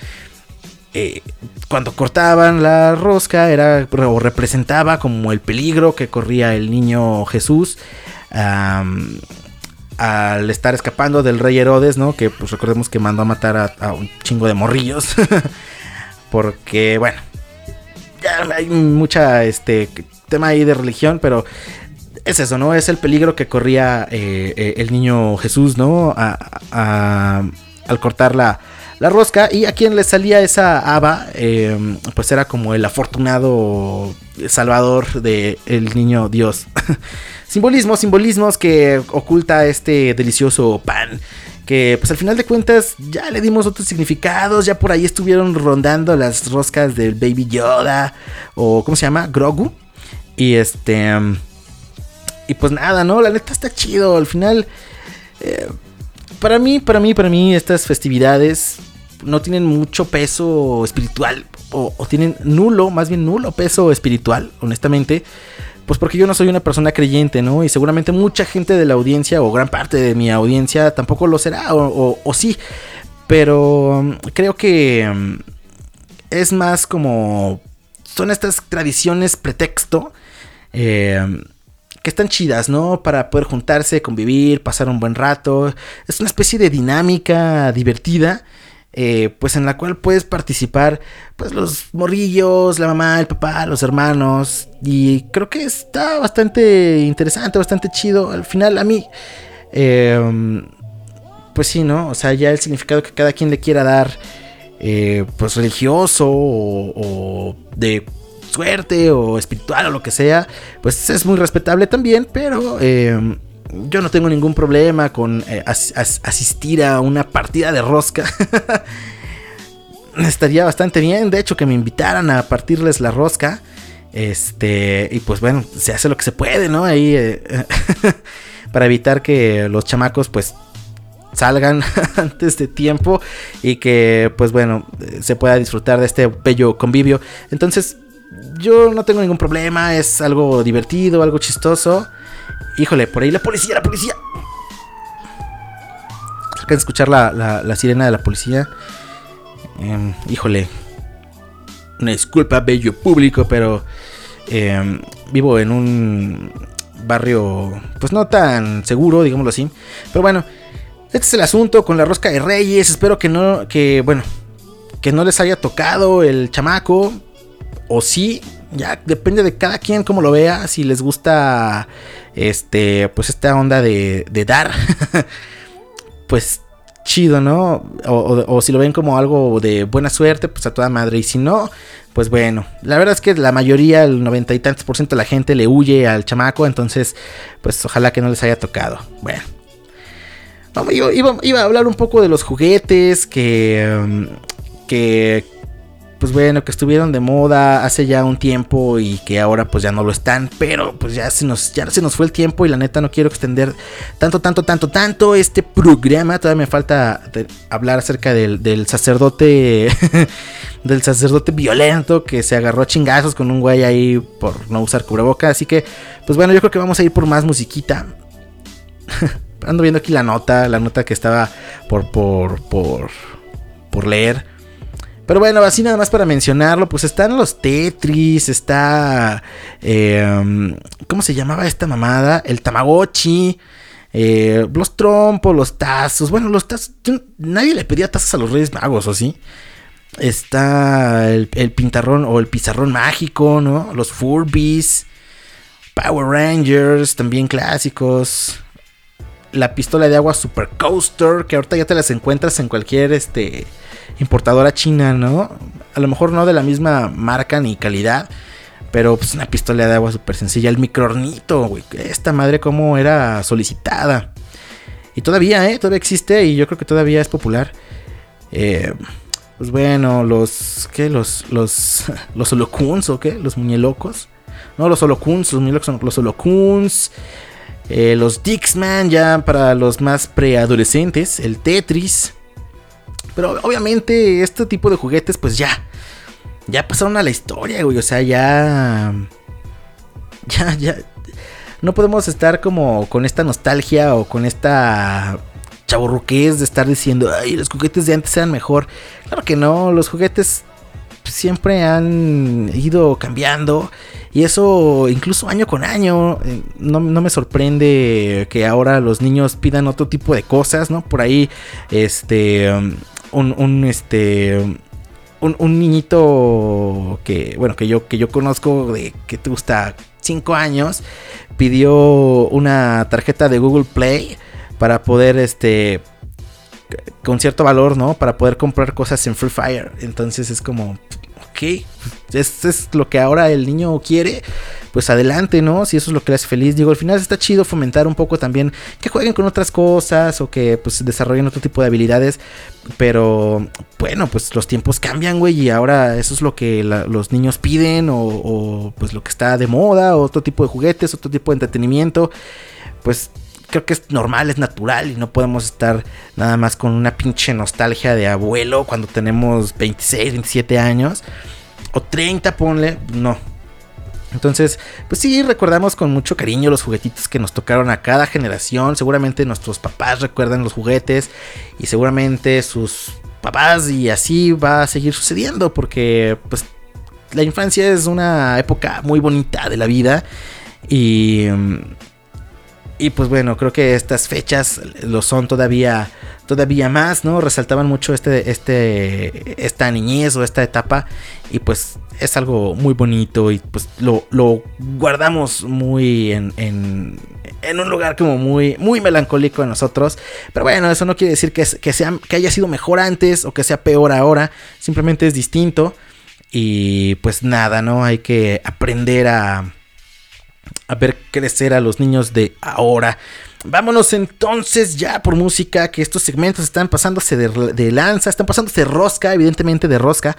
S2: eh, cuando cortaban la rosca era o representaba como el peligro que corría el niño Jesús al estar escapando del rey Herodes, ¿no? Que pues recordemos que mandó a matar a, a un chingo de morrillos. [laughs] Porque, bueno, ya hay mucha este tema ahí de religión, pero es eso, ¿no? Es el peligro que corría eh, eh, el niño Jesús, ¿no? A- a- al cortar la, la rosca. Y a quien le salía esa haba, eh, pues era como el afortunado salvador del niño Dios. [laughs] simbolismos, simbolismos que oculta este delicioso pan. Que pues al final de cuentas ya le dimos otros significados. Ya por ahí estuvieron rondando las roscas del Baby Yoda. O ¿cómo se llama? Grogu. Y este... y pues nada, ¿no? La neta está chido. Al final... eh, para mí, para mí, para mí, estas festividades no tienen mucho peso espiritual. O, tienen nulo, más bien nulo peso espiritual, honestamente. Pues porque yo no soy una persona creyente, ¿no? Y seguramente mucha gente de la audiencia, o gran parte de mi audiencia, tampoco lo será, o, o- sí. Pero um, creo que um, es más como... Son estas tradiciones pretexto. eh, que están chidas, ¿no? Para poder juntarse, convivir, pasar un buen rato. Es una especie de dinámica divertida. eh, pues en la cual puedes participar pues los morrillos, la mamá, el papá, los hermanos y creo que está bastante interesante, bastante chido. Al final a mí eh, pues sí, ¿no? O sea, ya el significado que cada quien le quiera dar, eh, pues religioso o, o de suerte o espiritual o lo que sea, pues es muy respetable también, pero eh, yo no tengo ningún problema con eh, as- as- asistir a una partida de rosca. [laughs] Estaría bastante bien, de hecho, que me invitaran a partirles la rosca. Este, y pues bueno, se hace lo que se puede, ¿no? Ahí, eh, [laughs] para evitar que los chamacos, pues, salgan [laughs] antes de tiempo y que pues bueno eh, se pueda disfrutar de este bello convivio entonces yo no tengo ningún problema es algo divertido algo chistoso híjole por ahí la policía la policía Alcanza a escuchar la, la- la sirena de la policía Em, híjole una disculpa bello público pero em, vivo en un barrio pues no tan seguro digámoslo así pero bueno este es el asunto con la rosca de reyes. Espero que no, que bueno, que no les haya tocado el chamaco. O sí, ya depende de cada quien como lo vea. Si les gusta, este, pues esta onda de, dar, [laughs] pues chido, ¿no? O, si lo ven como algo de buena suerte, pues a toda madre. Y si no, pues bueno, la verdad es que la mayoría, el noventa y tantos por ciento de la gente le huye al chamaco. Entonces, pues ojalá que no les haya tocado. Bueno. Iba, iba- a hablar un poco de los juguetes que, um, que, pues bueno, que estuvieron de moda hace ya un tiempo y que ahora pues ya no lo están, pero pues ya se nos, ya se nos fue el tiempo y la neta no quiero extender tanto, tanto, tanto, tanto este programa. Todavía me falta hablar acerca del, del sacerdote, [laughs] del sacerdote violento que se agarró a chingazos con un güey ahí por no usar cubreboca. Así que, pues bueno, yo creo que vamos a ir por más musiquita [laughs] ando viendo aquí la nota, la nota que estaba por, por, por, por leer. Pero bueno, así nada más para mencionarlo, pues están los Tetris, está... eh, ¿Cómo se llamaba esta mamada? El Tamagotchi, eh, los trompos, los tazos. Bueno, los tazos... Nadie le pedía tazos a los Reyes Magos, ¿o sí? Está el, el pintarrón o el pizarrón mágico, ¿no? Los Furbies, Power Rangers, también clásicos la pistola de agua Super Coaster, que ahorita ya te las encuentras en cualquier este importadora china, ¿no? A lo mejor no de la misma marca ni calidad, pero pues una pistola de agua súper sencilla. El microornito, güey, esta madre como era solicitada. Y todavía, ¿eh? Todavía existe y yo creo que todavía es popular. Eh, pues bueno, los. ¿Qué? Los. Los. [laughs] Los holocuns o qué? Los muñelocos. No, los holocuns. Los muñelocos son los holocuns. Eh, los Dixman, ya para los más preadolescentes. El Tetris. Pero obviamente, este tipo de juguetes, pues ya. Ya pasaron a la historia, güey. O sea, ya. [laughs] Ya, ya. No podemos estar como con esta nostalgia o con esta chaburruqués de estar diciendo, ay, los juguetes de antes eran mejor. Claro que no, los juguetes siempre han ido cambiando. Y eso incluso año con año. eh, No, no me sorprende que ahora los niños pidan otro tipo de cosas, ¿no? Por ahí, este, un, un, este, un, un niñito que, bueno, que yo, que yo conozco de que te gusta 5 años, pidió una tarjeta de Google Play para poder, este, con cierto valor, ¿no? Para poder comprar cosas en Free Fire. Entonces es como, ok, esto es lo que ahora el niño quiere. Pues adelante, ¿no? Si eso es lo que le hace feliz. Digo, al final está chido fomentar un poco también que jueguen con otras cosas o que pues desarrollen otro tipo de habilidades. Pero bueno, pues los tiempos cambian, güey. Y ahora eso es lo que los niños piden o, o, pues lo que está de moda, o otro tipo de juguetes, otro tipo de entretenimiento. Pues creo que es normal, es natural y no podemos estar nada más con una pinche nostalgia de abuelo cuando tenemos 26, 27 años o 30, ponle, no. Entonces, pues sí, recordamos con mucho cariño los juguetitos que nos tocaron a cada generación. Seguramente nuestros papás recuerdan los juguetes y seguramente sus papás y así va a seguir sucediendo porque pues la infancia es una época muy bonita de la vida y mm, y pues bueno, creo que estas fechas lo son todavía, todavía más, ¿no? Resaltaban mucho este, este, esta niñez o esta etapa y pues es algo muy bonito y pues lo, lo guardamos muy en, en, un lugar como muy, muy melancólico en nosotros. Pero bueno, eso no quiere decir que, que, que haya sido mejor antes o que sea peor ahora, simplemente es distinto. Y pues nada, ¿no? Hay que aprender a, a ver crecer a los niños de ahora. Vámonos entonces ya por música, que estos segmentos están pasándose de, lanza, están pasándose rosca, evidentemente de rosca.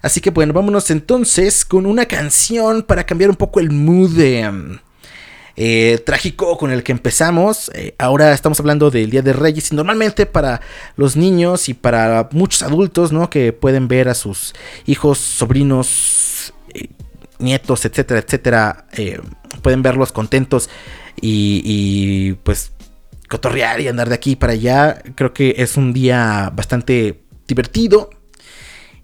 S2: Así que bueno, vámonos entonces con una canción para cambiar un poco el mood de, um, eh, trágico con el que empezamos. Eh, ahora estamos hablando del Día de Reyes y normalmente para los niños y para muchos adultos, ¿no? Que pueden ver a sus hijos, sobrinos, nietos, etcétera, etcétera, eh, pueden verlos contentos y, y, pues cotorrear y andar de aquí para allá. Creo que es un día bastante divertido.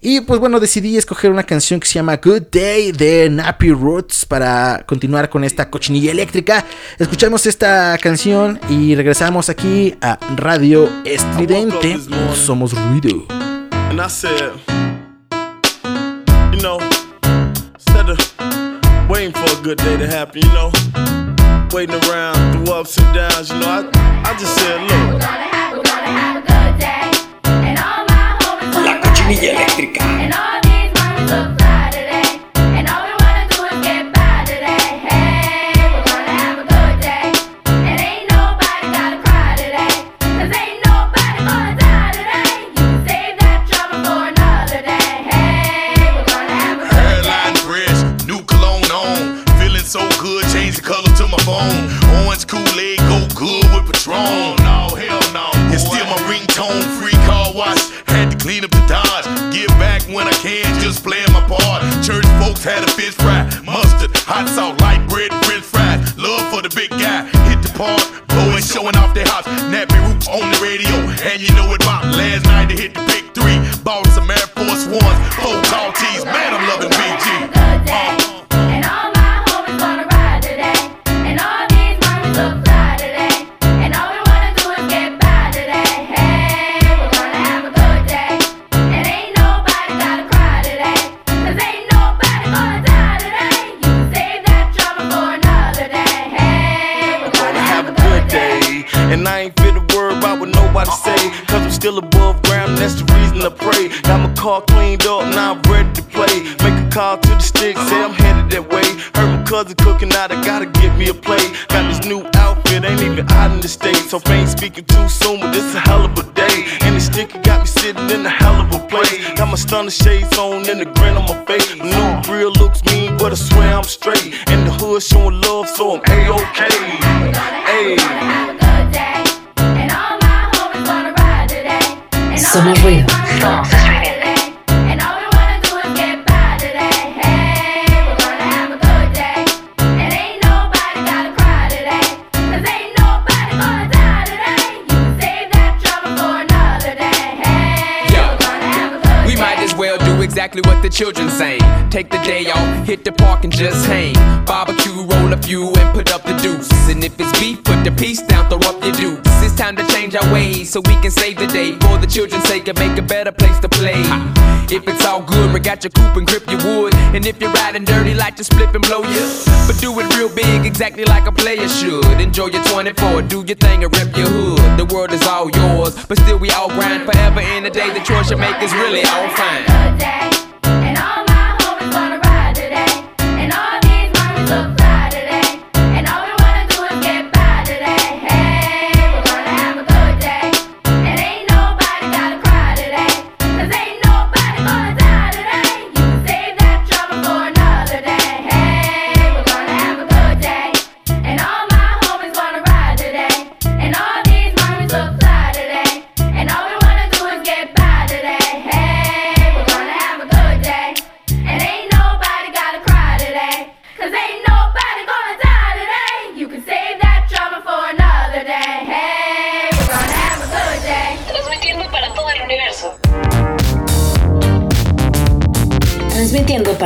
S2: Y pues bueno, decidí escoger una canción que se llama Good Day de Nappy Roots para continuar con esta cochinilla eléctrica. Escuchamos esta canción y regresamos aquí a Radio Estridente. Somos ruido.
S6: Waiting for a good day to happen, you know, waiting around through ups and downs, you know, I, I just said, look.
S7: La cochinilla eléctrica.
S8: Church had a fish fry, mustard, hot sauce, light bread, french fries. Love for the big guy, hit the park, blowing, showing off their house. Nappy roots on the radio, and you know it about last night they hit the big three. Bought some Air Force Ones, four tall tees, man, I'm loving
S6: that's the reason I pray. Got my car cleaned up, now I'm ready to play. Make a call to the stick, say I'm headed that way. Heard my cousin cooking out, I gotta get me a plate. Got this new outfit, ain't even out in the States. So ain't speaking too soon, but this a hell of a day. And the sticker got me sitting in a hell of a place. Got my stunner shades on and the grin on my face. My new grill looks mean, but I swear I'm straight. And the hood showing love, so I'm A-OK. Hey.
S1: Somos ruido.
S9: Exactly what the children say. Take the day off, hit the park and just hang. Barbecue, roll a few and put up the deuce. And if it's beef, put the piece down, throw up your dukes. It's time to change our ways so we can save the day for the children's sake and make a better place to play. If it's all good, we got your coupe and grip your wood. And if you're riding dirty, like to split and blow you. But do it real big, exactly like a player should. Enjoy your 24, do your thing and rip your hood. The world is all yours, but still we all grind forever in a day. The choice you make is really all fine.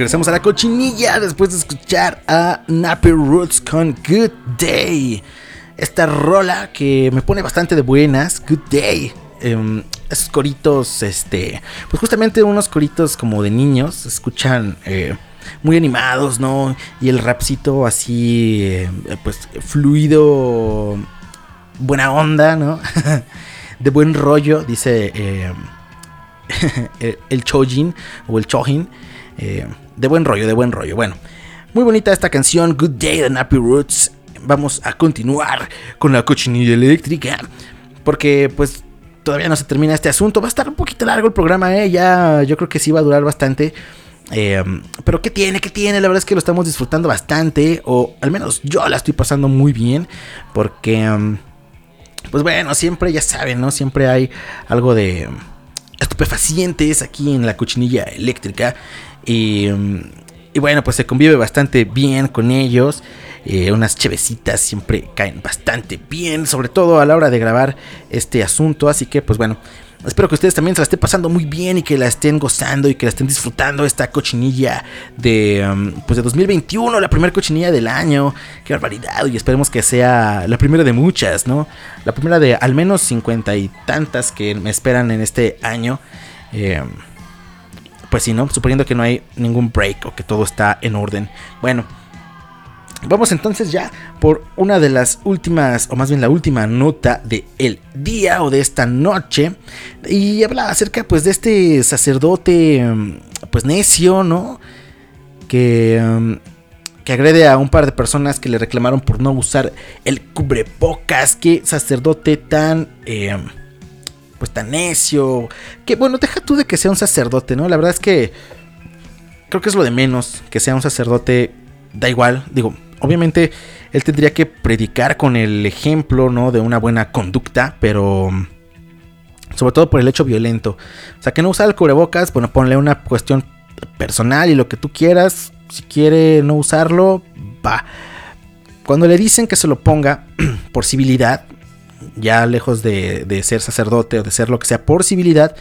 S2: Regresamos a la cochinilla después de escuchar a Nappy Roots con Good Day. Esta rola que me pone bastante de buenas, Good Day. Em, esos coritos, este, pues justamente unos coritos como de niños, se escuchan eh, muy animados, ¿no? Y el rapcito así, eh, pues fluido, buena onda, ¿no? [laughs] de buen rollo, dice eh, el- [laughs] el Chojin o el Chojin. eh, de buen rollo, de buen rollo. Bueno, muy bonita esta canción, Good Day de Nappy Roots. Vamos a continuar con la cochinilla eléctrica. Porque pues todavía no se termina este asunto. Va a estar un poquito largo el programa, ¿eh? Ya yo creo que sí va a durar bastante. Eh, pero ¿qué tiene? ¿Qué tiene? La verdad es que lo estamos disfrutando bastante. O al menos yo la estoy pasando muy bien. Porque... em, pues bueno, siempre ya saben, ¿no? Siempre hay algo de estupefacientes aquí en la cochinilla eléctrica. Y, mm, y bueno, pues se convive bastante bien con ellos. Eh, unas chevecitas siempre caen bastante bien, sobre todo a la hora de grabar este asunto. Así que, pues bueno, espero que ustedes también se la estén pasando muy bien y que la estén gozando y que la estén disfrutando esta cochinilla de, um, pues de 2021, la primera cochinilla del año. Qué barbaridad, y esperemos que sea la primera de muchas, ¿no? La primera de al menos cincuenta y tantas que me esperan en este año. Eh, pues sí, ¿no? Suponiendo que no hay ningún break o que todo está en orden. Bueno, vamos entonces ya por una de las últimas, o más bien la última nota de día o de esta noche. Y habla acerca pues de este sacerdote mm, pues necio, ¿no? Que, mm, que agrede a un par de personas que le reclamaron por no usar el cubrebocas. Qué sacerdote tan... eh, pues tan necio. Que bueno, deja tú de que sea un sacerdote, ¿no? La verdad es que creo que es lo de menos que sea un sacerdote, da igual, digo, obviamente él tendría que predicar con el ejemplo, ¿no? De una buena conducta, pero sobre todo por el hecho violento. O sea, que no usar el cubrebocas, bueno, ponle una cuestión personal y lo que tú quieras. Si quiere no usarlo, va. Cuando le dicen que se lo ponga [clears throat] por civilidad, ya lejos de, de ser sacerdote o de ser lo que sea, por civilidad,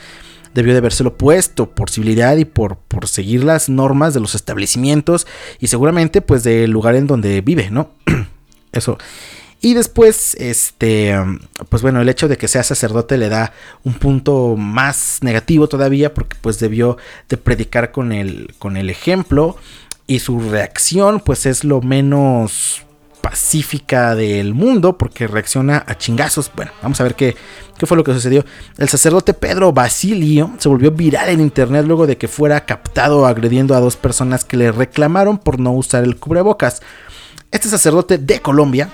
S2: debió de habérselo puesto por civilidad y por, por seguir las normas de los establecimientos y seguramente pues del lugar en donde vive, ¿no? [clears throat] Eso. Y después, este, pues bueno, el hecho de que sea sacerdote le da un punto más negativo todavía porque pues debió de predicar con el, con el ejemplo y su reacción pues es lo menos pacífica del mundo porque reacciona a chingazos. Bueno, vamos a ver qué, qué fue lo que sucedió. El sacerdote Pedro Basilio se volvió viral en internet luego de que fuera captado agrediendo a dos personas que le reclamaron por no usar el cubrebocas. Este sacerdote de Colombia,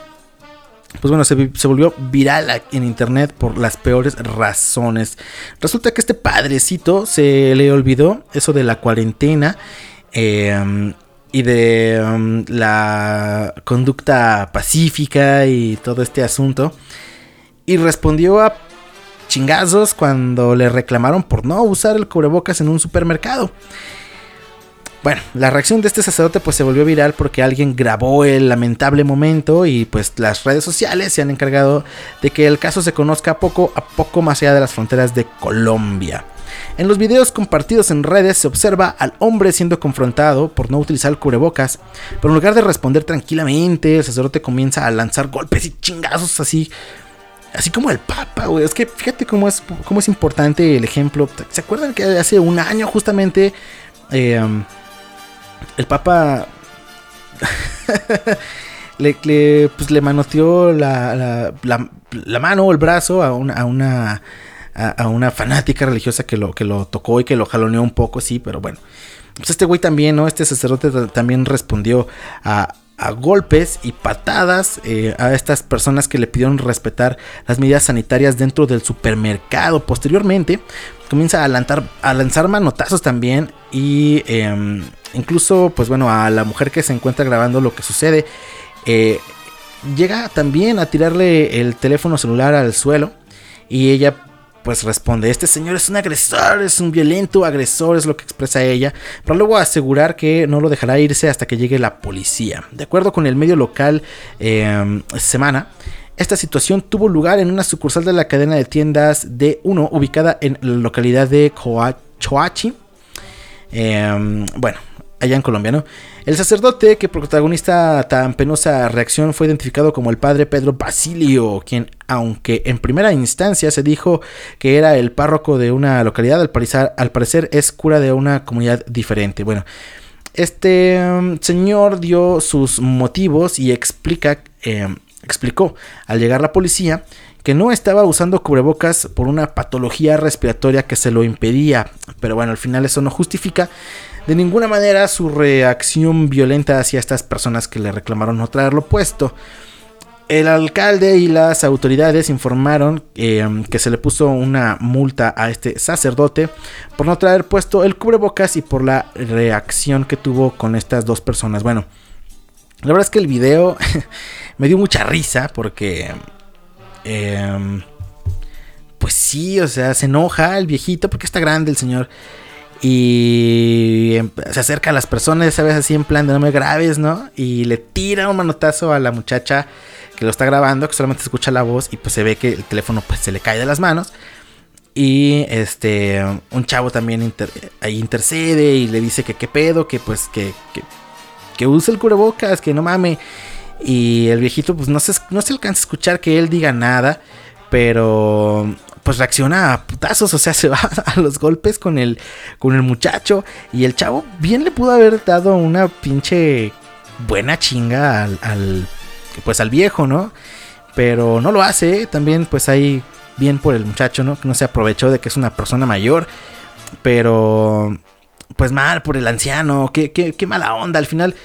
S2: pues bueno, se, se, volvió viral en internet por las peores razones. Resulta que este padrecito se le olvidó eso de la cuarentena. Eh, y de um, la conducta pacífica y todo este asunto. Y respondió a chingazos cuando le reclamaron por no usar el cubrebocas en un supermercado. Bueno, la reacción de este sacerdote pues se volvió viral porque alguien grabó el lamentable momento y pues las redes sociales se han encargado de que el caso se conozca poco a poco más allá de las fronteras de Colombia. En los videos compartidos en redes se observa al hombre siendo confrontado por no utilizar el cubrebocas, pero en lugar de responder tranquilamente, el sacerdote comienza a lanzar golpes y chingazos así. Así como el Papa, güey. Es que fíjate cómo es, cómo es importante el ejemplo. ¿Se acuerdan que hace un año justamente eh, el Papa [laughs] le, le, pues, le manoteó la, la, la, mano o el brazo a una a, una fanática religiosa que lo, que lo tocó y que lo jaloneó un poco, sí, pero bueno. Pues este güey también, ¿no? Este sacerdote también respondió a, golpes y patadas eh, a estas personas que le pidieron respetar las medidas sanitarias dentro del supermercado. Posteriormente, comienza a lanzar, a lanzar manotazos también y em, incluso, pues bueno, a la mujer que se encuentra grabando lo que sucede. Eh, llega también a tirarle el teléfono celular al suelo y ella pues responde, este señor es un agresor, es un violento agresor, es lo que expresa ella, pero luego asegurar que no lo dejará irse hasta que llegue la policía. De acuerdo con el medio local eh, Semana, esta situación tuvo lugar en una sucursal de la cadena de tiendas D1 ubicada en la localidad de Choachi. Eh, bueno, allá en Colombia, ¿no? El sacerdote que protagoniza tan penosa reacción fue identificado como el padre Pedro Basilio, quien, aunque en primera instancia se dijo que era el párroco de una localidad, al parecer, al parecer es cura de una comunidad diferente. Bueno, este um, señor dio sus motivos y explica, eh, explicó al llegar la policía que no estaba usando cubrebocas por una patología respiratoria que se lo impedía. Pero bueno, al final eso no justifica de ninguna manera su reacción violenta hacia estas personas que le reclamaron no traerlo puesto. El alcalde y las autoridades informaron em, que se le puso una multa a este sacerdote por no traer puesto el cubrebocas y por la reacción que tuvo con estas dos personas. Bueno, la verdad es que el video [laughs] me dio mucha risa porque... Em, pues sí, o sea, se enoja el viejito porque está grande el señor. Y em, se acerca a las personas, esa vez así en plan de no me grabes, ¿no? Y le tira un manotazo a la muchacha que lo está grabando, que solamente escucha la voz y pues se ve que el teléfono pues se le cae de las manos. Y este, un chavo también ahí intercede y le dice que qué pedo, que pues que, que, que use el cubrebocas, que no mame. Y el viejito pues no se, no se alcanza a escuchar que él diga nada, pero pues reacciona a putazos, o sea, [laughs] se va a los golpes con el, con el muchacho. Y el chavo bien le pudo haber dado una pinche buena chinga al, pues al viejo, ¿no? Pero no lo hace, ¿eh? también pues ahí bien por el muchacho, ¿no? Que no se aprovechó de que es una persona mayor. Pero pues mal por el anciano, qué, qué, qué mala onda. Al final,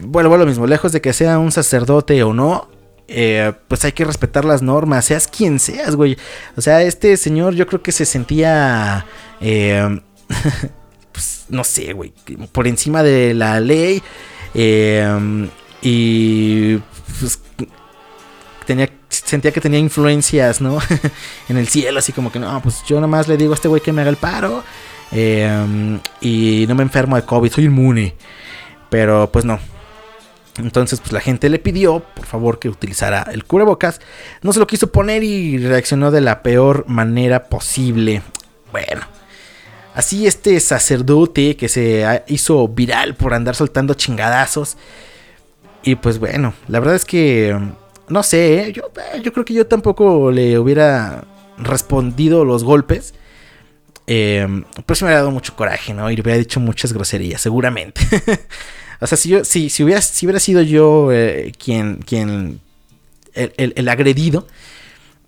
S2: bueno, bueno, lo mismo, lejos de que sea un sacerdote o no, eh, pues hay que respetar las normas, seas quien seas, güey. O sea, este señor yo creo que se sentía, eh, [laughs] pues no sé, güey, por encima de la ley. Eh, y pues tenía, sentía que tenía influencias, ¿no? [laughs] en el cielo, así como que no, pues yo nomás le digo a este güey que me haga el paro. y no me enfermo de COVID, soy inmune. Pero pues no, entonces, pues la gente le pidió, por favor, que utilizara el cubrebocas. No se lo quiso poner y reaccionó de la peor manera posible. Bueno, así este sacerdote que se hizo viral por andar soltando chingadazos. Y pues bueno, la verdad es que, no sé, ¿eh? yo, eh, yo creo que yo tampoco le hubiera respondido los golpes. Eh, pues me hubiera dado mucho coraje, ¿no? Y le hubiera dicho muchas groserías, seguramente. [laughs] O sea, si, yo, si, si, hubiera, si hubiera sido yo eh, quien, quien el, agredido,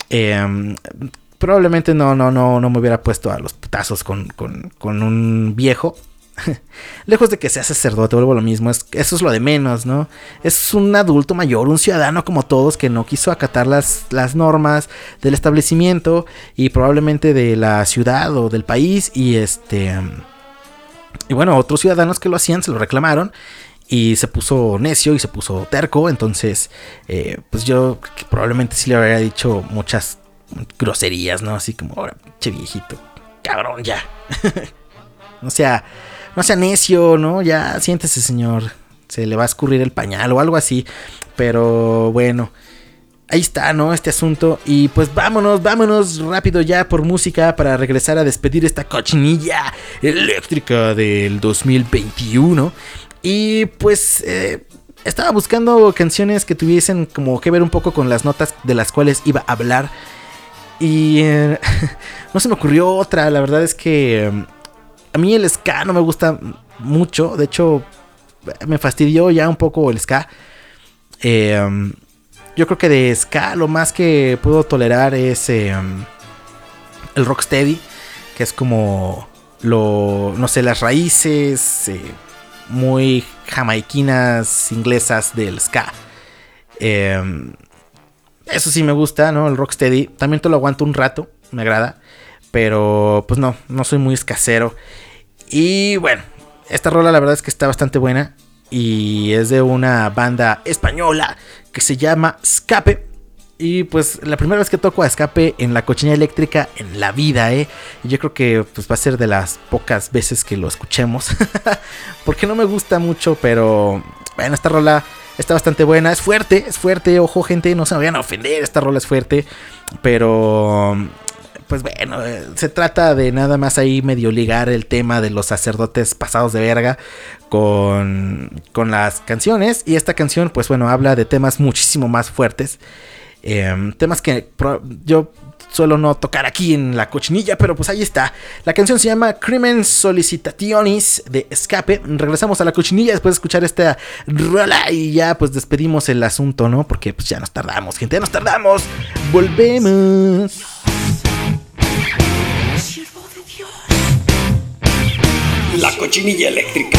S2: em, probablemente no, no, no, no me hubiera puesto a los putazos con, con, un viejo. [laughs] Lejos de que sea sacerdote, vuelvo a lo mismo, es, eso es lo de menos, ¿no? Es un adulto mayor, un ciudadano como todos que no quiso acatar las, las normas del establecimiento y probablemente de la ciudad o del país y este y bueno, otros ciudadanos que lo hacían se lo reclamaron y se puso necio y se puso terco. Entonces, eh, pues yo probablemente sí le habría dicho muchas groserías, ¿no? Así como, ahora, che viejito, cabrón, ya. [laughs] no sea, no sea necio, ¿no? Ya siéntese, señor. Se le va a escurrir el pañal o algo así. Pero bueno ahí está, ¿no? Este asunto. Y pues vámonos, vámonos rápido ya por música para regresar a despedir esta cochinilla eléctrica del 2021. Y pues eh, estaba buscando canciones que tuviesen como que ver un poco con las notas de las cuales iba a hablar. Y eh, [laughs] no se me ocurrió otra, la verdad es que eh, a mí el ska no me gusta mucho. De hecho, me fastidió ya un poco el ska. Eh, yo creo que de ska lo más que puedo tolerar es em, el rocksteady, que es como lo, no sé, las raíces eh, muy jamaiquinas inglesas del ska. Em, eso sí me gusta, ¿no? El rocksteady. También te lo aguanto un rato, me agrada. Pero pues no, no soy muy escasero. Y bueno, esta rola la verdad es que está bastante buena. Y es de una banda española que se llama Escape. Y pues la primera vez que toco a Escape en la cochina eléctrica en la vida, ¿eh? Y yo creo que pues va a ser de las pocas veces que lo escuchemos. [laughs] Porque no me gusta mucho, pero bueno, esta rola está bastante buena. Es fuerte, es fuerte. Ojo, gente, no se me vayan a ofender. Esta rola es fuerte. Pero pues bueno, eh, se trata de nada más ahí medio ligar el tema de los sacerdotes pasados de verga con, con las canciones. Y esta canción, pues bueno, habla de temas muchísimo más fuertes. Em, temas que yo suelo no tocar aquí en la cochinilla, pero pues ahí está. La canción se llama Crimen Solicitationis de Escape. Regresamos a la cochinilla después de escuchar esta rola y ya pues despedimos el asunto, ¿no? Porque pues ya nos tardamos, gente, ya nos tardamos. Volvemos.
S7: La cochinilla eléctrica.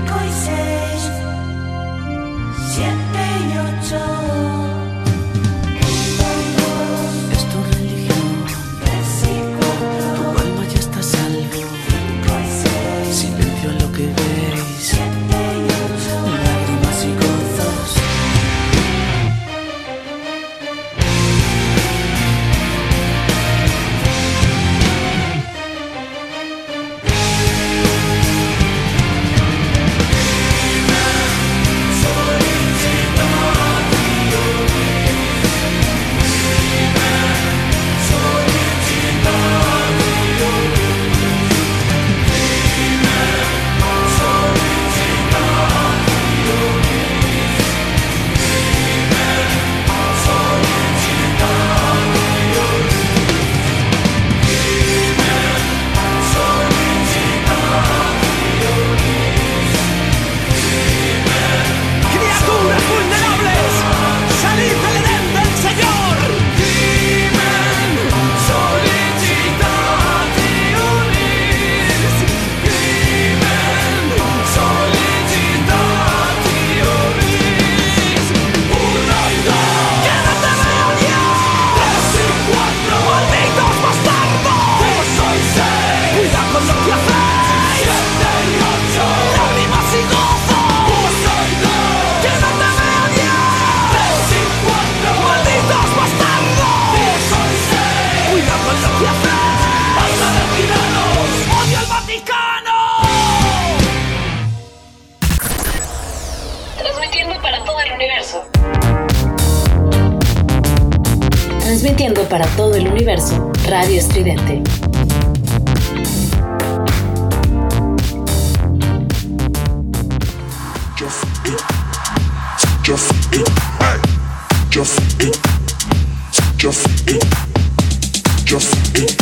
S10: Just it.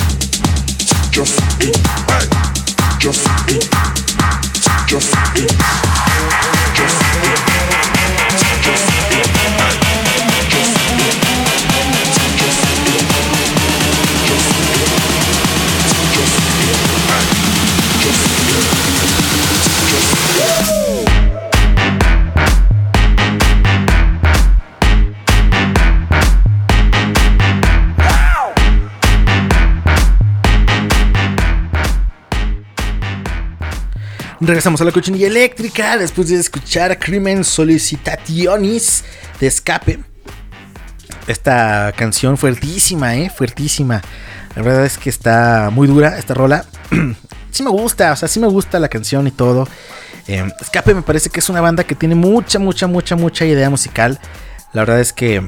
S10: Just it. Just it. Just it.
S2: Regresamos a la cochinilla eléctrica después de escuchar Crimen Solicitationis de Escape. Esta canción fuertísima, eh, fuertísima. La verdad es que está muy dura esta rola. [clears throat] sí me gusta, o sea, sí me gusta la canción y todo. Eh, Escape me parece que es una banda que tiene mucha, mucha, mucha, mucha idea musical. La verdad es que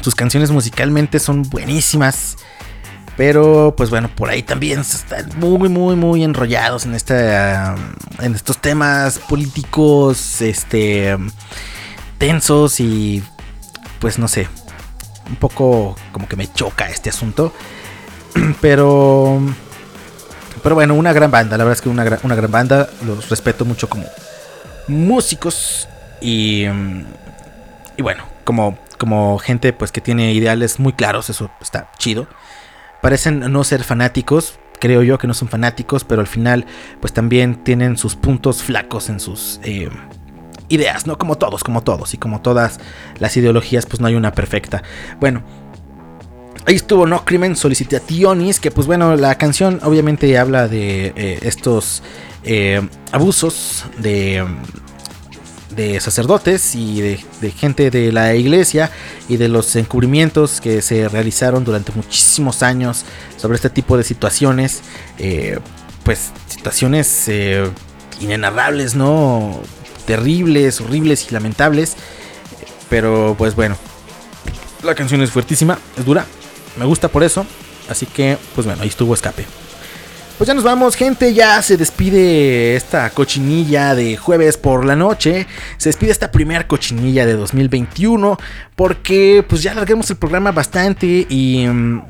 S2: sus canciones musicalmente son buenísimas. Pero pues bueno, por ahí también están muy, muy, muy enrollados en, esta, en estos temas políticos, este, tensos y pues no sé, un poco como que me choca este asunto. [clears throat] Pero, pero bueno, una gran banda, la verdad es que una, una gran banda, los respeto mucho como músicos y, y bueno, como, como gente pues que tiene ideales muy claros, eso está chido parecen no ser fanáticos. Creo yo que no son fanáticos, pero al final, pues también tienen sus puntos flacos en sus eh, ideas, ¿no? Como todos, como todos. Y como todas las ideologías, pues no hay una perfecta. Bueno, ahí estuvo No Crimen Solicitationis, que pues bueno, la canción obviamente habla de eh, estos eh, abusos de de sacerdotes y de, gente de la iglesia y de los encubrimientos que se realizaron durante muchísimos años sobre este tipo de situaciones, eh, pues situaciones eh, inenarrables, ¿no? Terribles, horribles y lamentables, pero pues bueno, la canción es fuertísima, es dura, me gusta por eso, así que pues bueno, ahí estuvo escape. Pues ya nos vamos, gente. Ya se despide esta cochinilla de jueves por la noche. Se despide esta primera cochinilla de 2021. Porque pues ya alarguemos el programa bastante y... mm,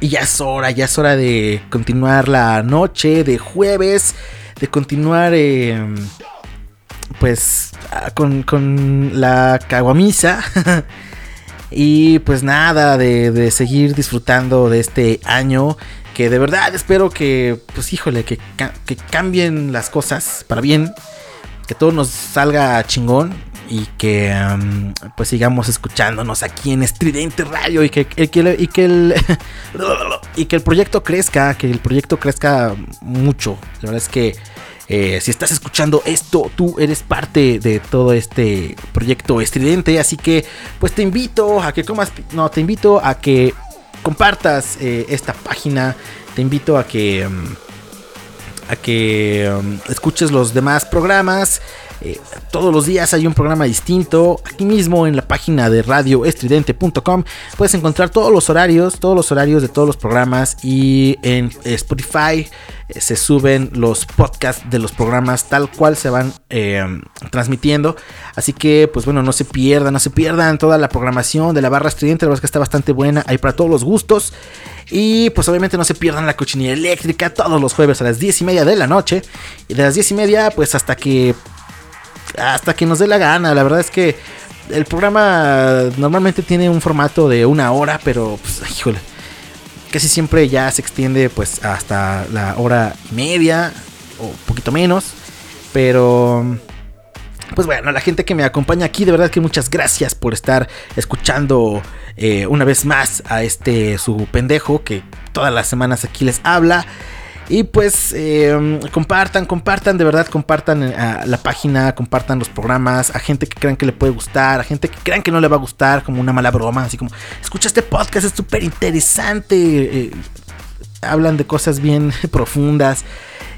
S2: Y ya es hora, ya es hora de continuar la noche de jueves. De continuar... eh, pues ah, con, con la caguamisa. [laughs] y pues nada, de, de seguir disfrutando de este año que de verdad espero que, pues híjole, que, que cambien las cosas para bien, que todo nos salga chingón y que pues sigamos escuchándonos aquí en Estridente Radio y que, y que, el- y que el [laughs] y que el proyecto crezca, que el proyecto crezca mucho. La verdad es que eh, si estás escuchando esto, tú eres parte de todo este proyecto estridente. Así que, pues te invito a que comas. No, te invito a que compartas eh, esta página. Te invito a que. mm, a que um, escuches los demás programas. Eh, todos los días hay un programa distinto. Aquí mismo en la página de radioestridente.com puedes encontrar todos los horarios, todos los horarios de todos los programas. Y en Spotify eh, se suben los podcasts de los programas tal cual se van eh, transmitiendo. Así que, pues bueno, no se pierdan, no se pierdan toda la programación de la barra estridente. La verdad es que está bastante buena. Hay para todos los gustos. Y pues obviamente no se pierdan la cochinilla eléctrica todos los jueves a las 10 y media de la noche. Y de las 10 y media, pues hasta que. Hasta que nos dé la gana. La verdad es que el programa normalmente tiene un formato de una hora, pero pues, híjole. Casi siempre ya se extiende pues hasta la hora media o un poquito menos. Pero pues bueno, la gente que me acompaña aquí, de verdad que muchas gracias por estar escuchando eh, una vez más a este su pendejo que todas las semanas aquí les habla. Y pues eh, compartan, compartan, de verdad compartan eh, la página, compartan los programas, a gente que crean que le puede gustar, a gente que crean que no le va a gustar, como una mala broma, así como, escucha este podcast, es súper interesante. eh, hablan de cosas bien [laughs] profundas.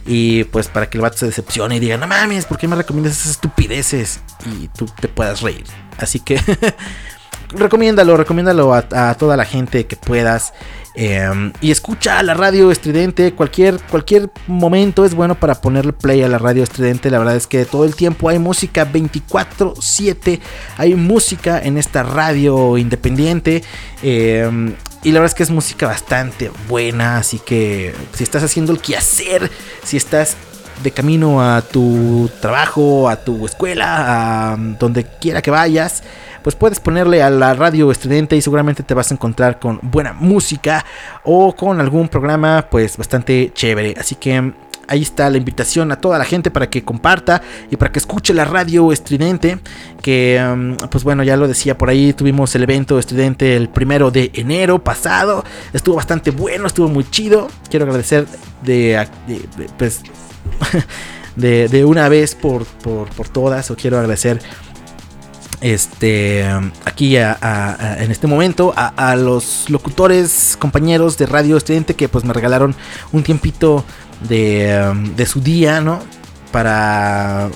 S2: Y pues para que el vato se decepcione y diga, no mames, ¿por qué me recomiendas esas estupideces? Y tú te puedas reír. Así que [laughs] recomiéndalo, recomiéndalo a, toda la gente que puedas. Eh, y escucha la radio estridente. Cualquier, cualquier momento es bueno para ponerle play a la radio estridente. La verdad es que todo el tiempo hay música 24-7. Hay música en esta radio independiente. Eh, y la verdad es que es música bastante buena. Así que si estás haciendo el quehacer, si estás de camino a tu trabajo, a tu escuela, a donde quiera que vayas, pues puedes ponerle a la radio estridente y seguramente te vas a encontrar con buena música o con algún programa pues bastante chévere. Así que ahí está la invitación a toda la gente para que comparta y para que escuche la radio estridente. Que um, pues bueno, ya lo decía por ahí, tuvimos el evento estridente el primero de enero pasado. Estuvo bastante bueno, estuvo muy chido. Quiero agradecer de, pues, [laughs] de una vez por, por, por todas. O quiero agradecer este aquí en este momento a, los locutores compañeros de radio estudiante que pues me regalaron un tiempito de, um, de su día no para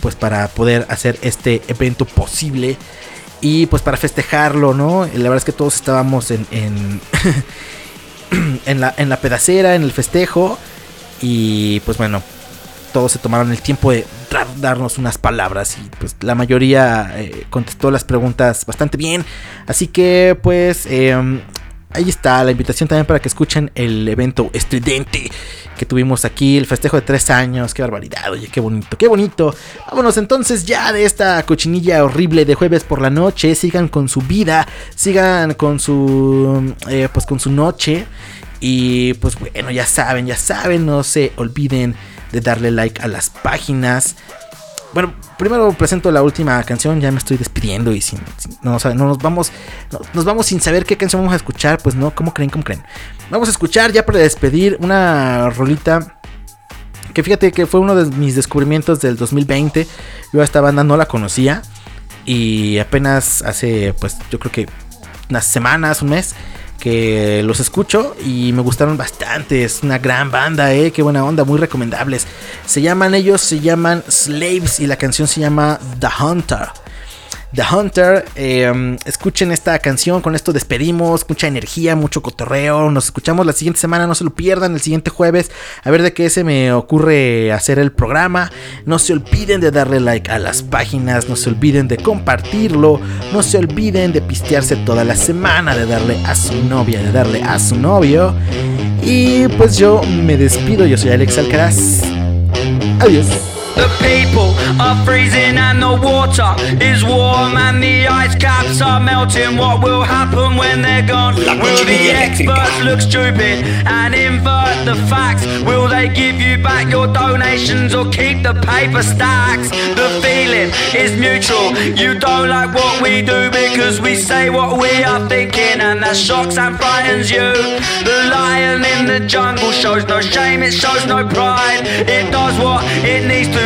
S2: pues para poder hacer este evento posible y pues para festejarlo no la verdad es que todos estábamos en en, [coughs] en la en la pedacera en el festejo y pues bueno todos se tomaron el tiempo de darnos unas palabras y pues la mayoría eh, contestó las preguntas bastante bien. Así que pues eh, ahí está la invitación también para que escuchen el evento estridente que tuvimos aquí, el festejo de tres años. Qué barbaridad, oye, qué bonito, qué bonito. Vámonos entonces ya de esta cochinilla horrible de jueves por la noche. Sigan con su vida, sigan con su, eh, pues con su noche. Y pues bueno, ya saben, ya saben, no se olviden de darle like a las páginas. Bueno, primero presento la última canción, ya me estoy despidiendo y sin, no, o no nos vamos no- nos vamos sin saber qué canción vamos a escuchar, pues no, ¿cómo creen? ¿Cómo creen? Vamos a escuchar ya para despedir una rolita que fíjate que fue uno de mis descubrimientos del 2020. Yo a esta banda no la conocía y apenas hace pues yo creo que unas semanas, un mes que los escucho y me gustaron bastante. Es una gran banda, eh, qué buena onda, muy recomendables. Se llaman ellos, se llaman Slaves y la canción se llama The Hunter. The Hunter, eh, escuchen esta canción, con esto despedimos, mucha energía, mucho cotorreo, nos escuchamos la siguiente semana, no se lo pierdan, el siguiente jueves, a ver de qué se me ocurre hacer el programa, no se olviden de darle like a las páginas, no se olviden de compartirlo, no se olviden de pistearse toda la semana, de darle a su novia, de darle a su novio, y pues yo me despido, yo soy Alex Alcaraz, adiós.
S11: The people are freezing and the water is warm and the ice caps are melting. What will happen when they're gone? Will the experts look stupid and in the facts. Will they give you back your donations or keep the paper stacks? The feeling is mutual. You don't like what we do because we say what we are thinking, and that shocks and frightens you. The lion in the jungle shows no shame, it shows no pride. It does what it needs to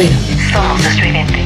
S11: it.
S1: Somos ruido. Somos estridente.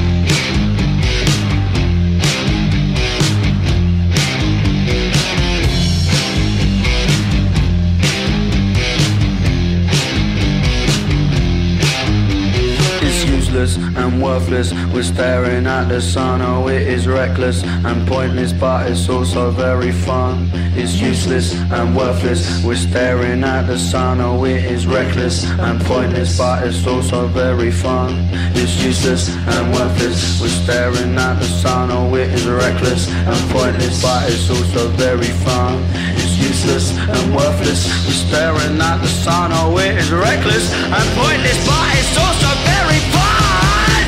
S11: It's useless and worthless. We're staring at the sun. Oh, it is reckless and pointless, but it's also very fun. It's useless and worthless. We're staring at the sun. Oh, it is reckless and pointless, but it's also very fun. It's useless and worthless. We're staring at the sun. Oh, it is reckless and pointless, but it's also very fun. It's useless and worthless. We're staring at the sun. Oh, it is reckless and pointless, but it's also very fun.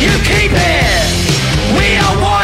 S11: You keep it. We don't want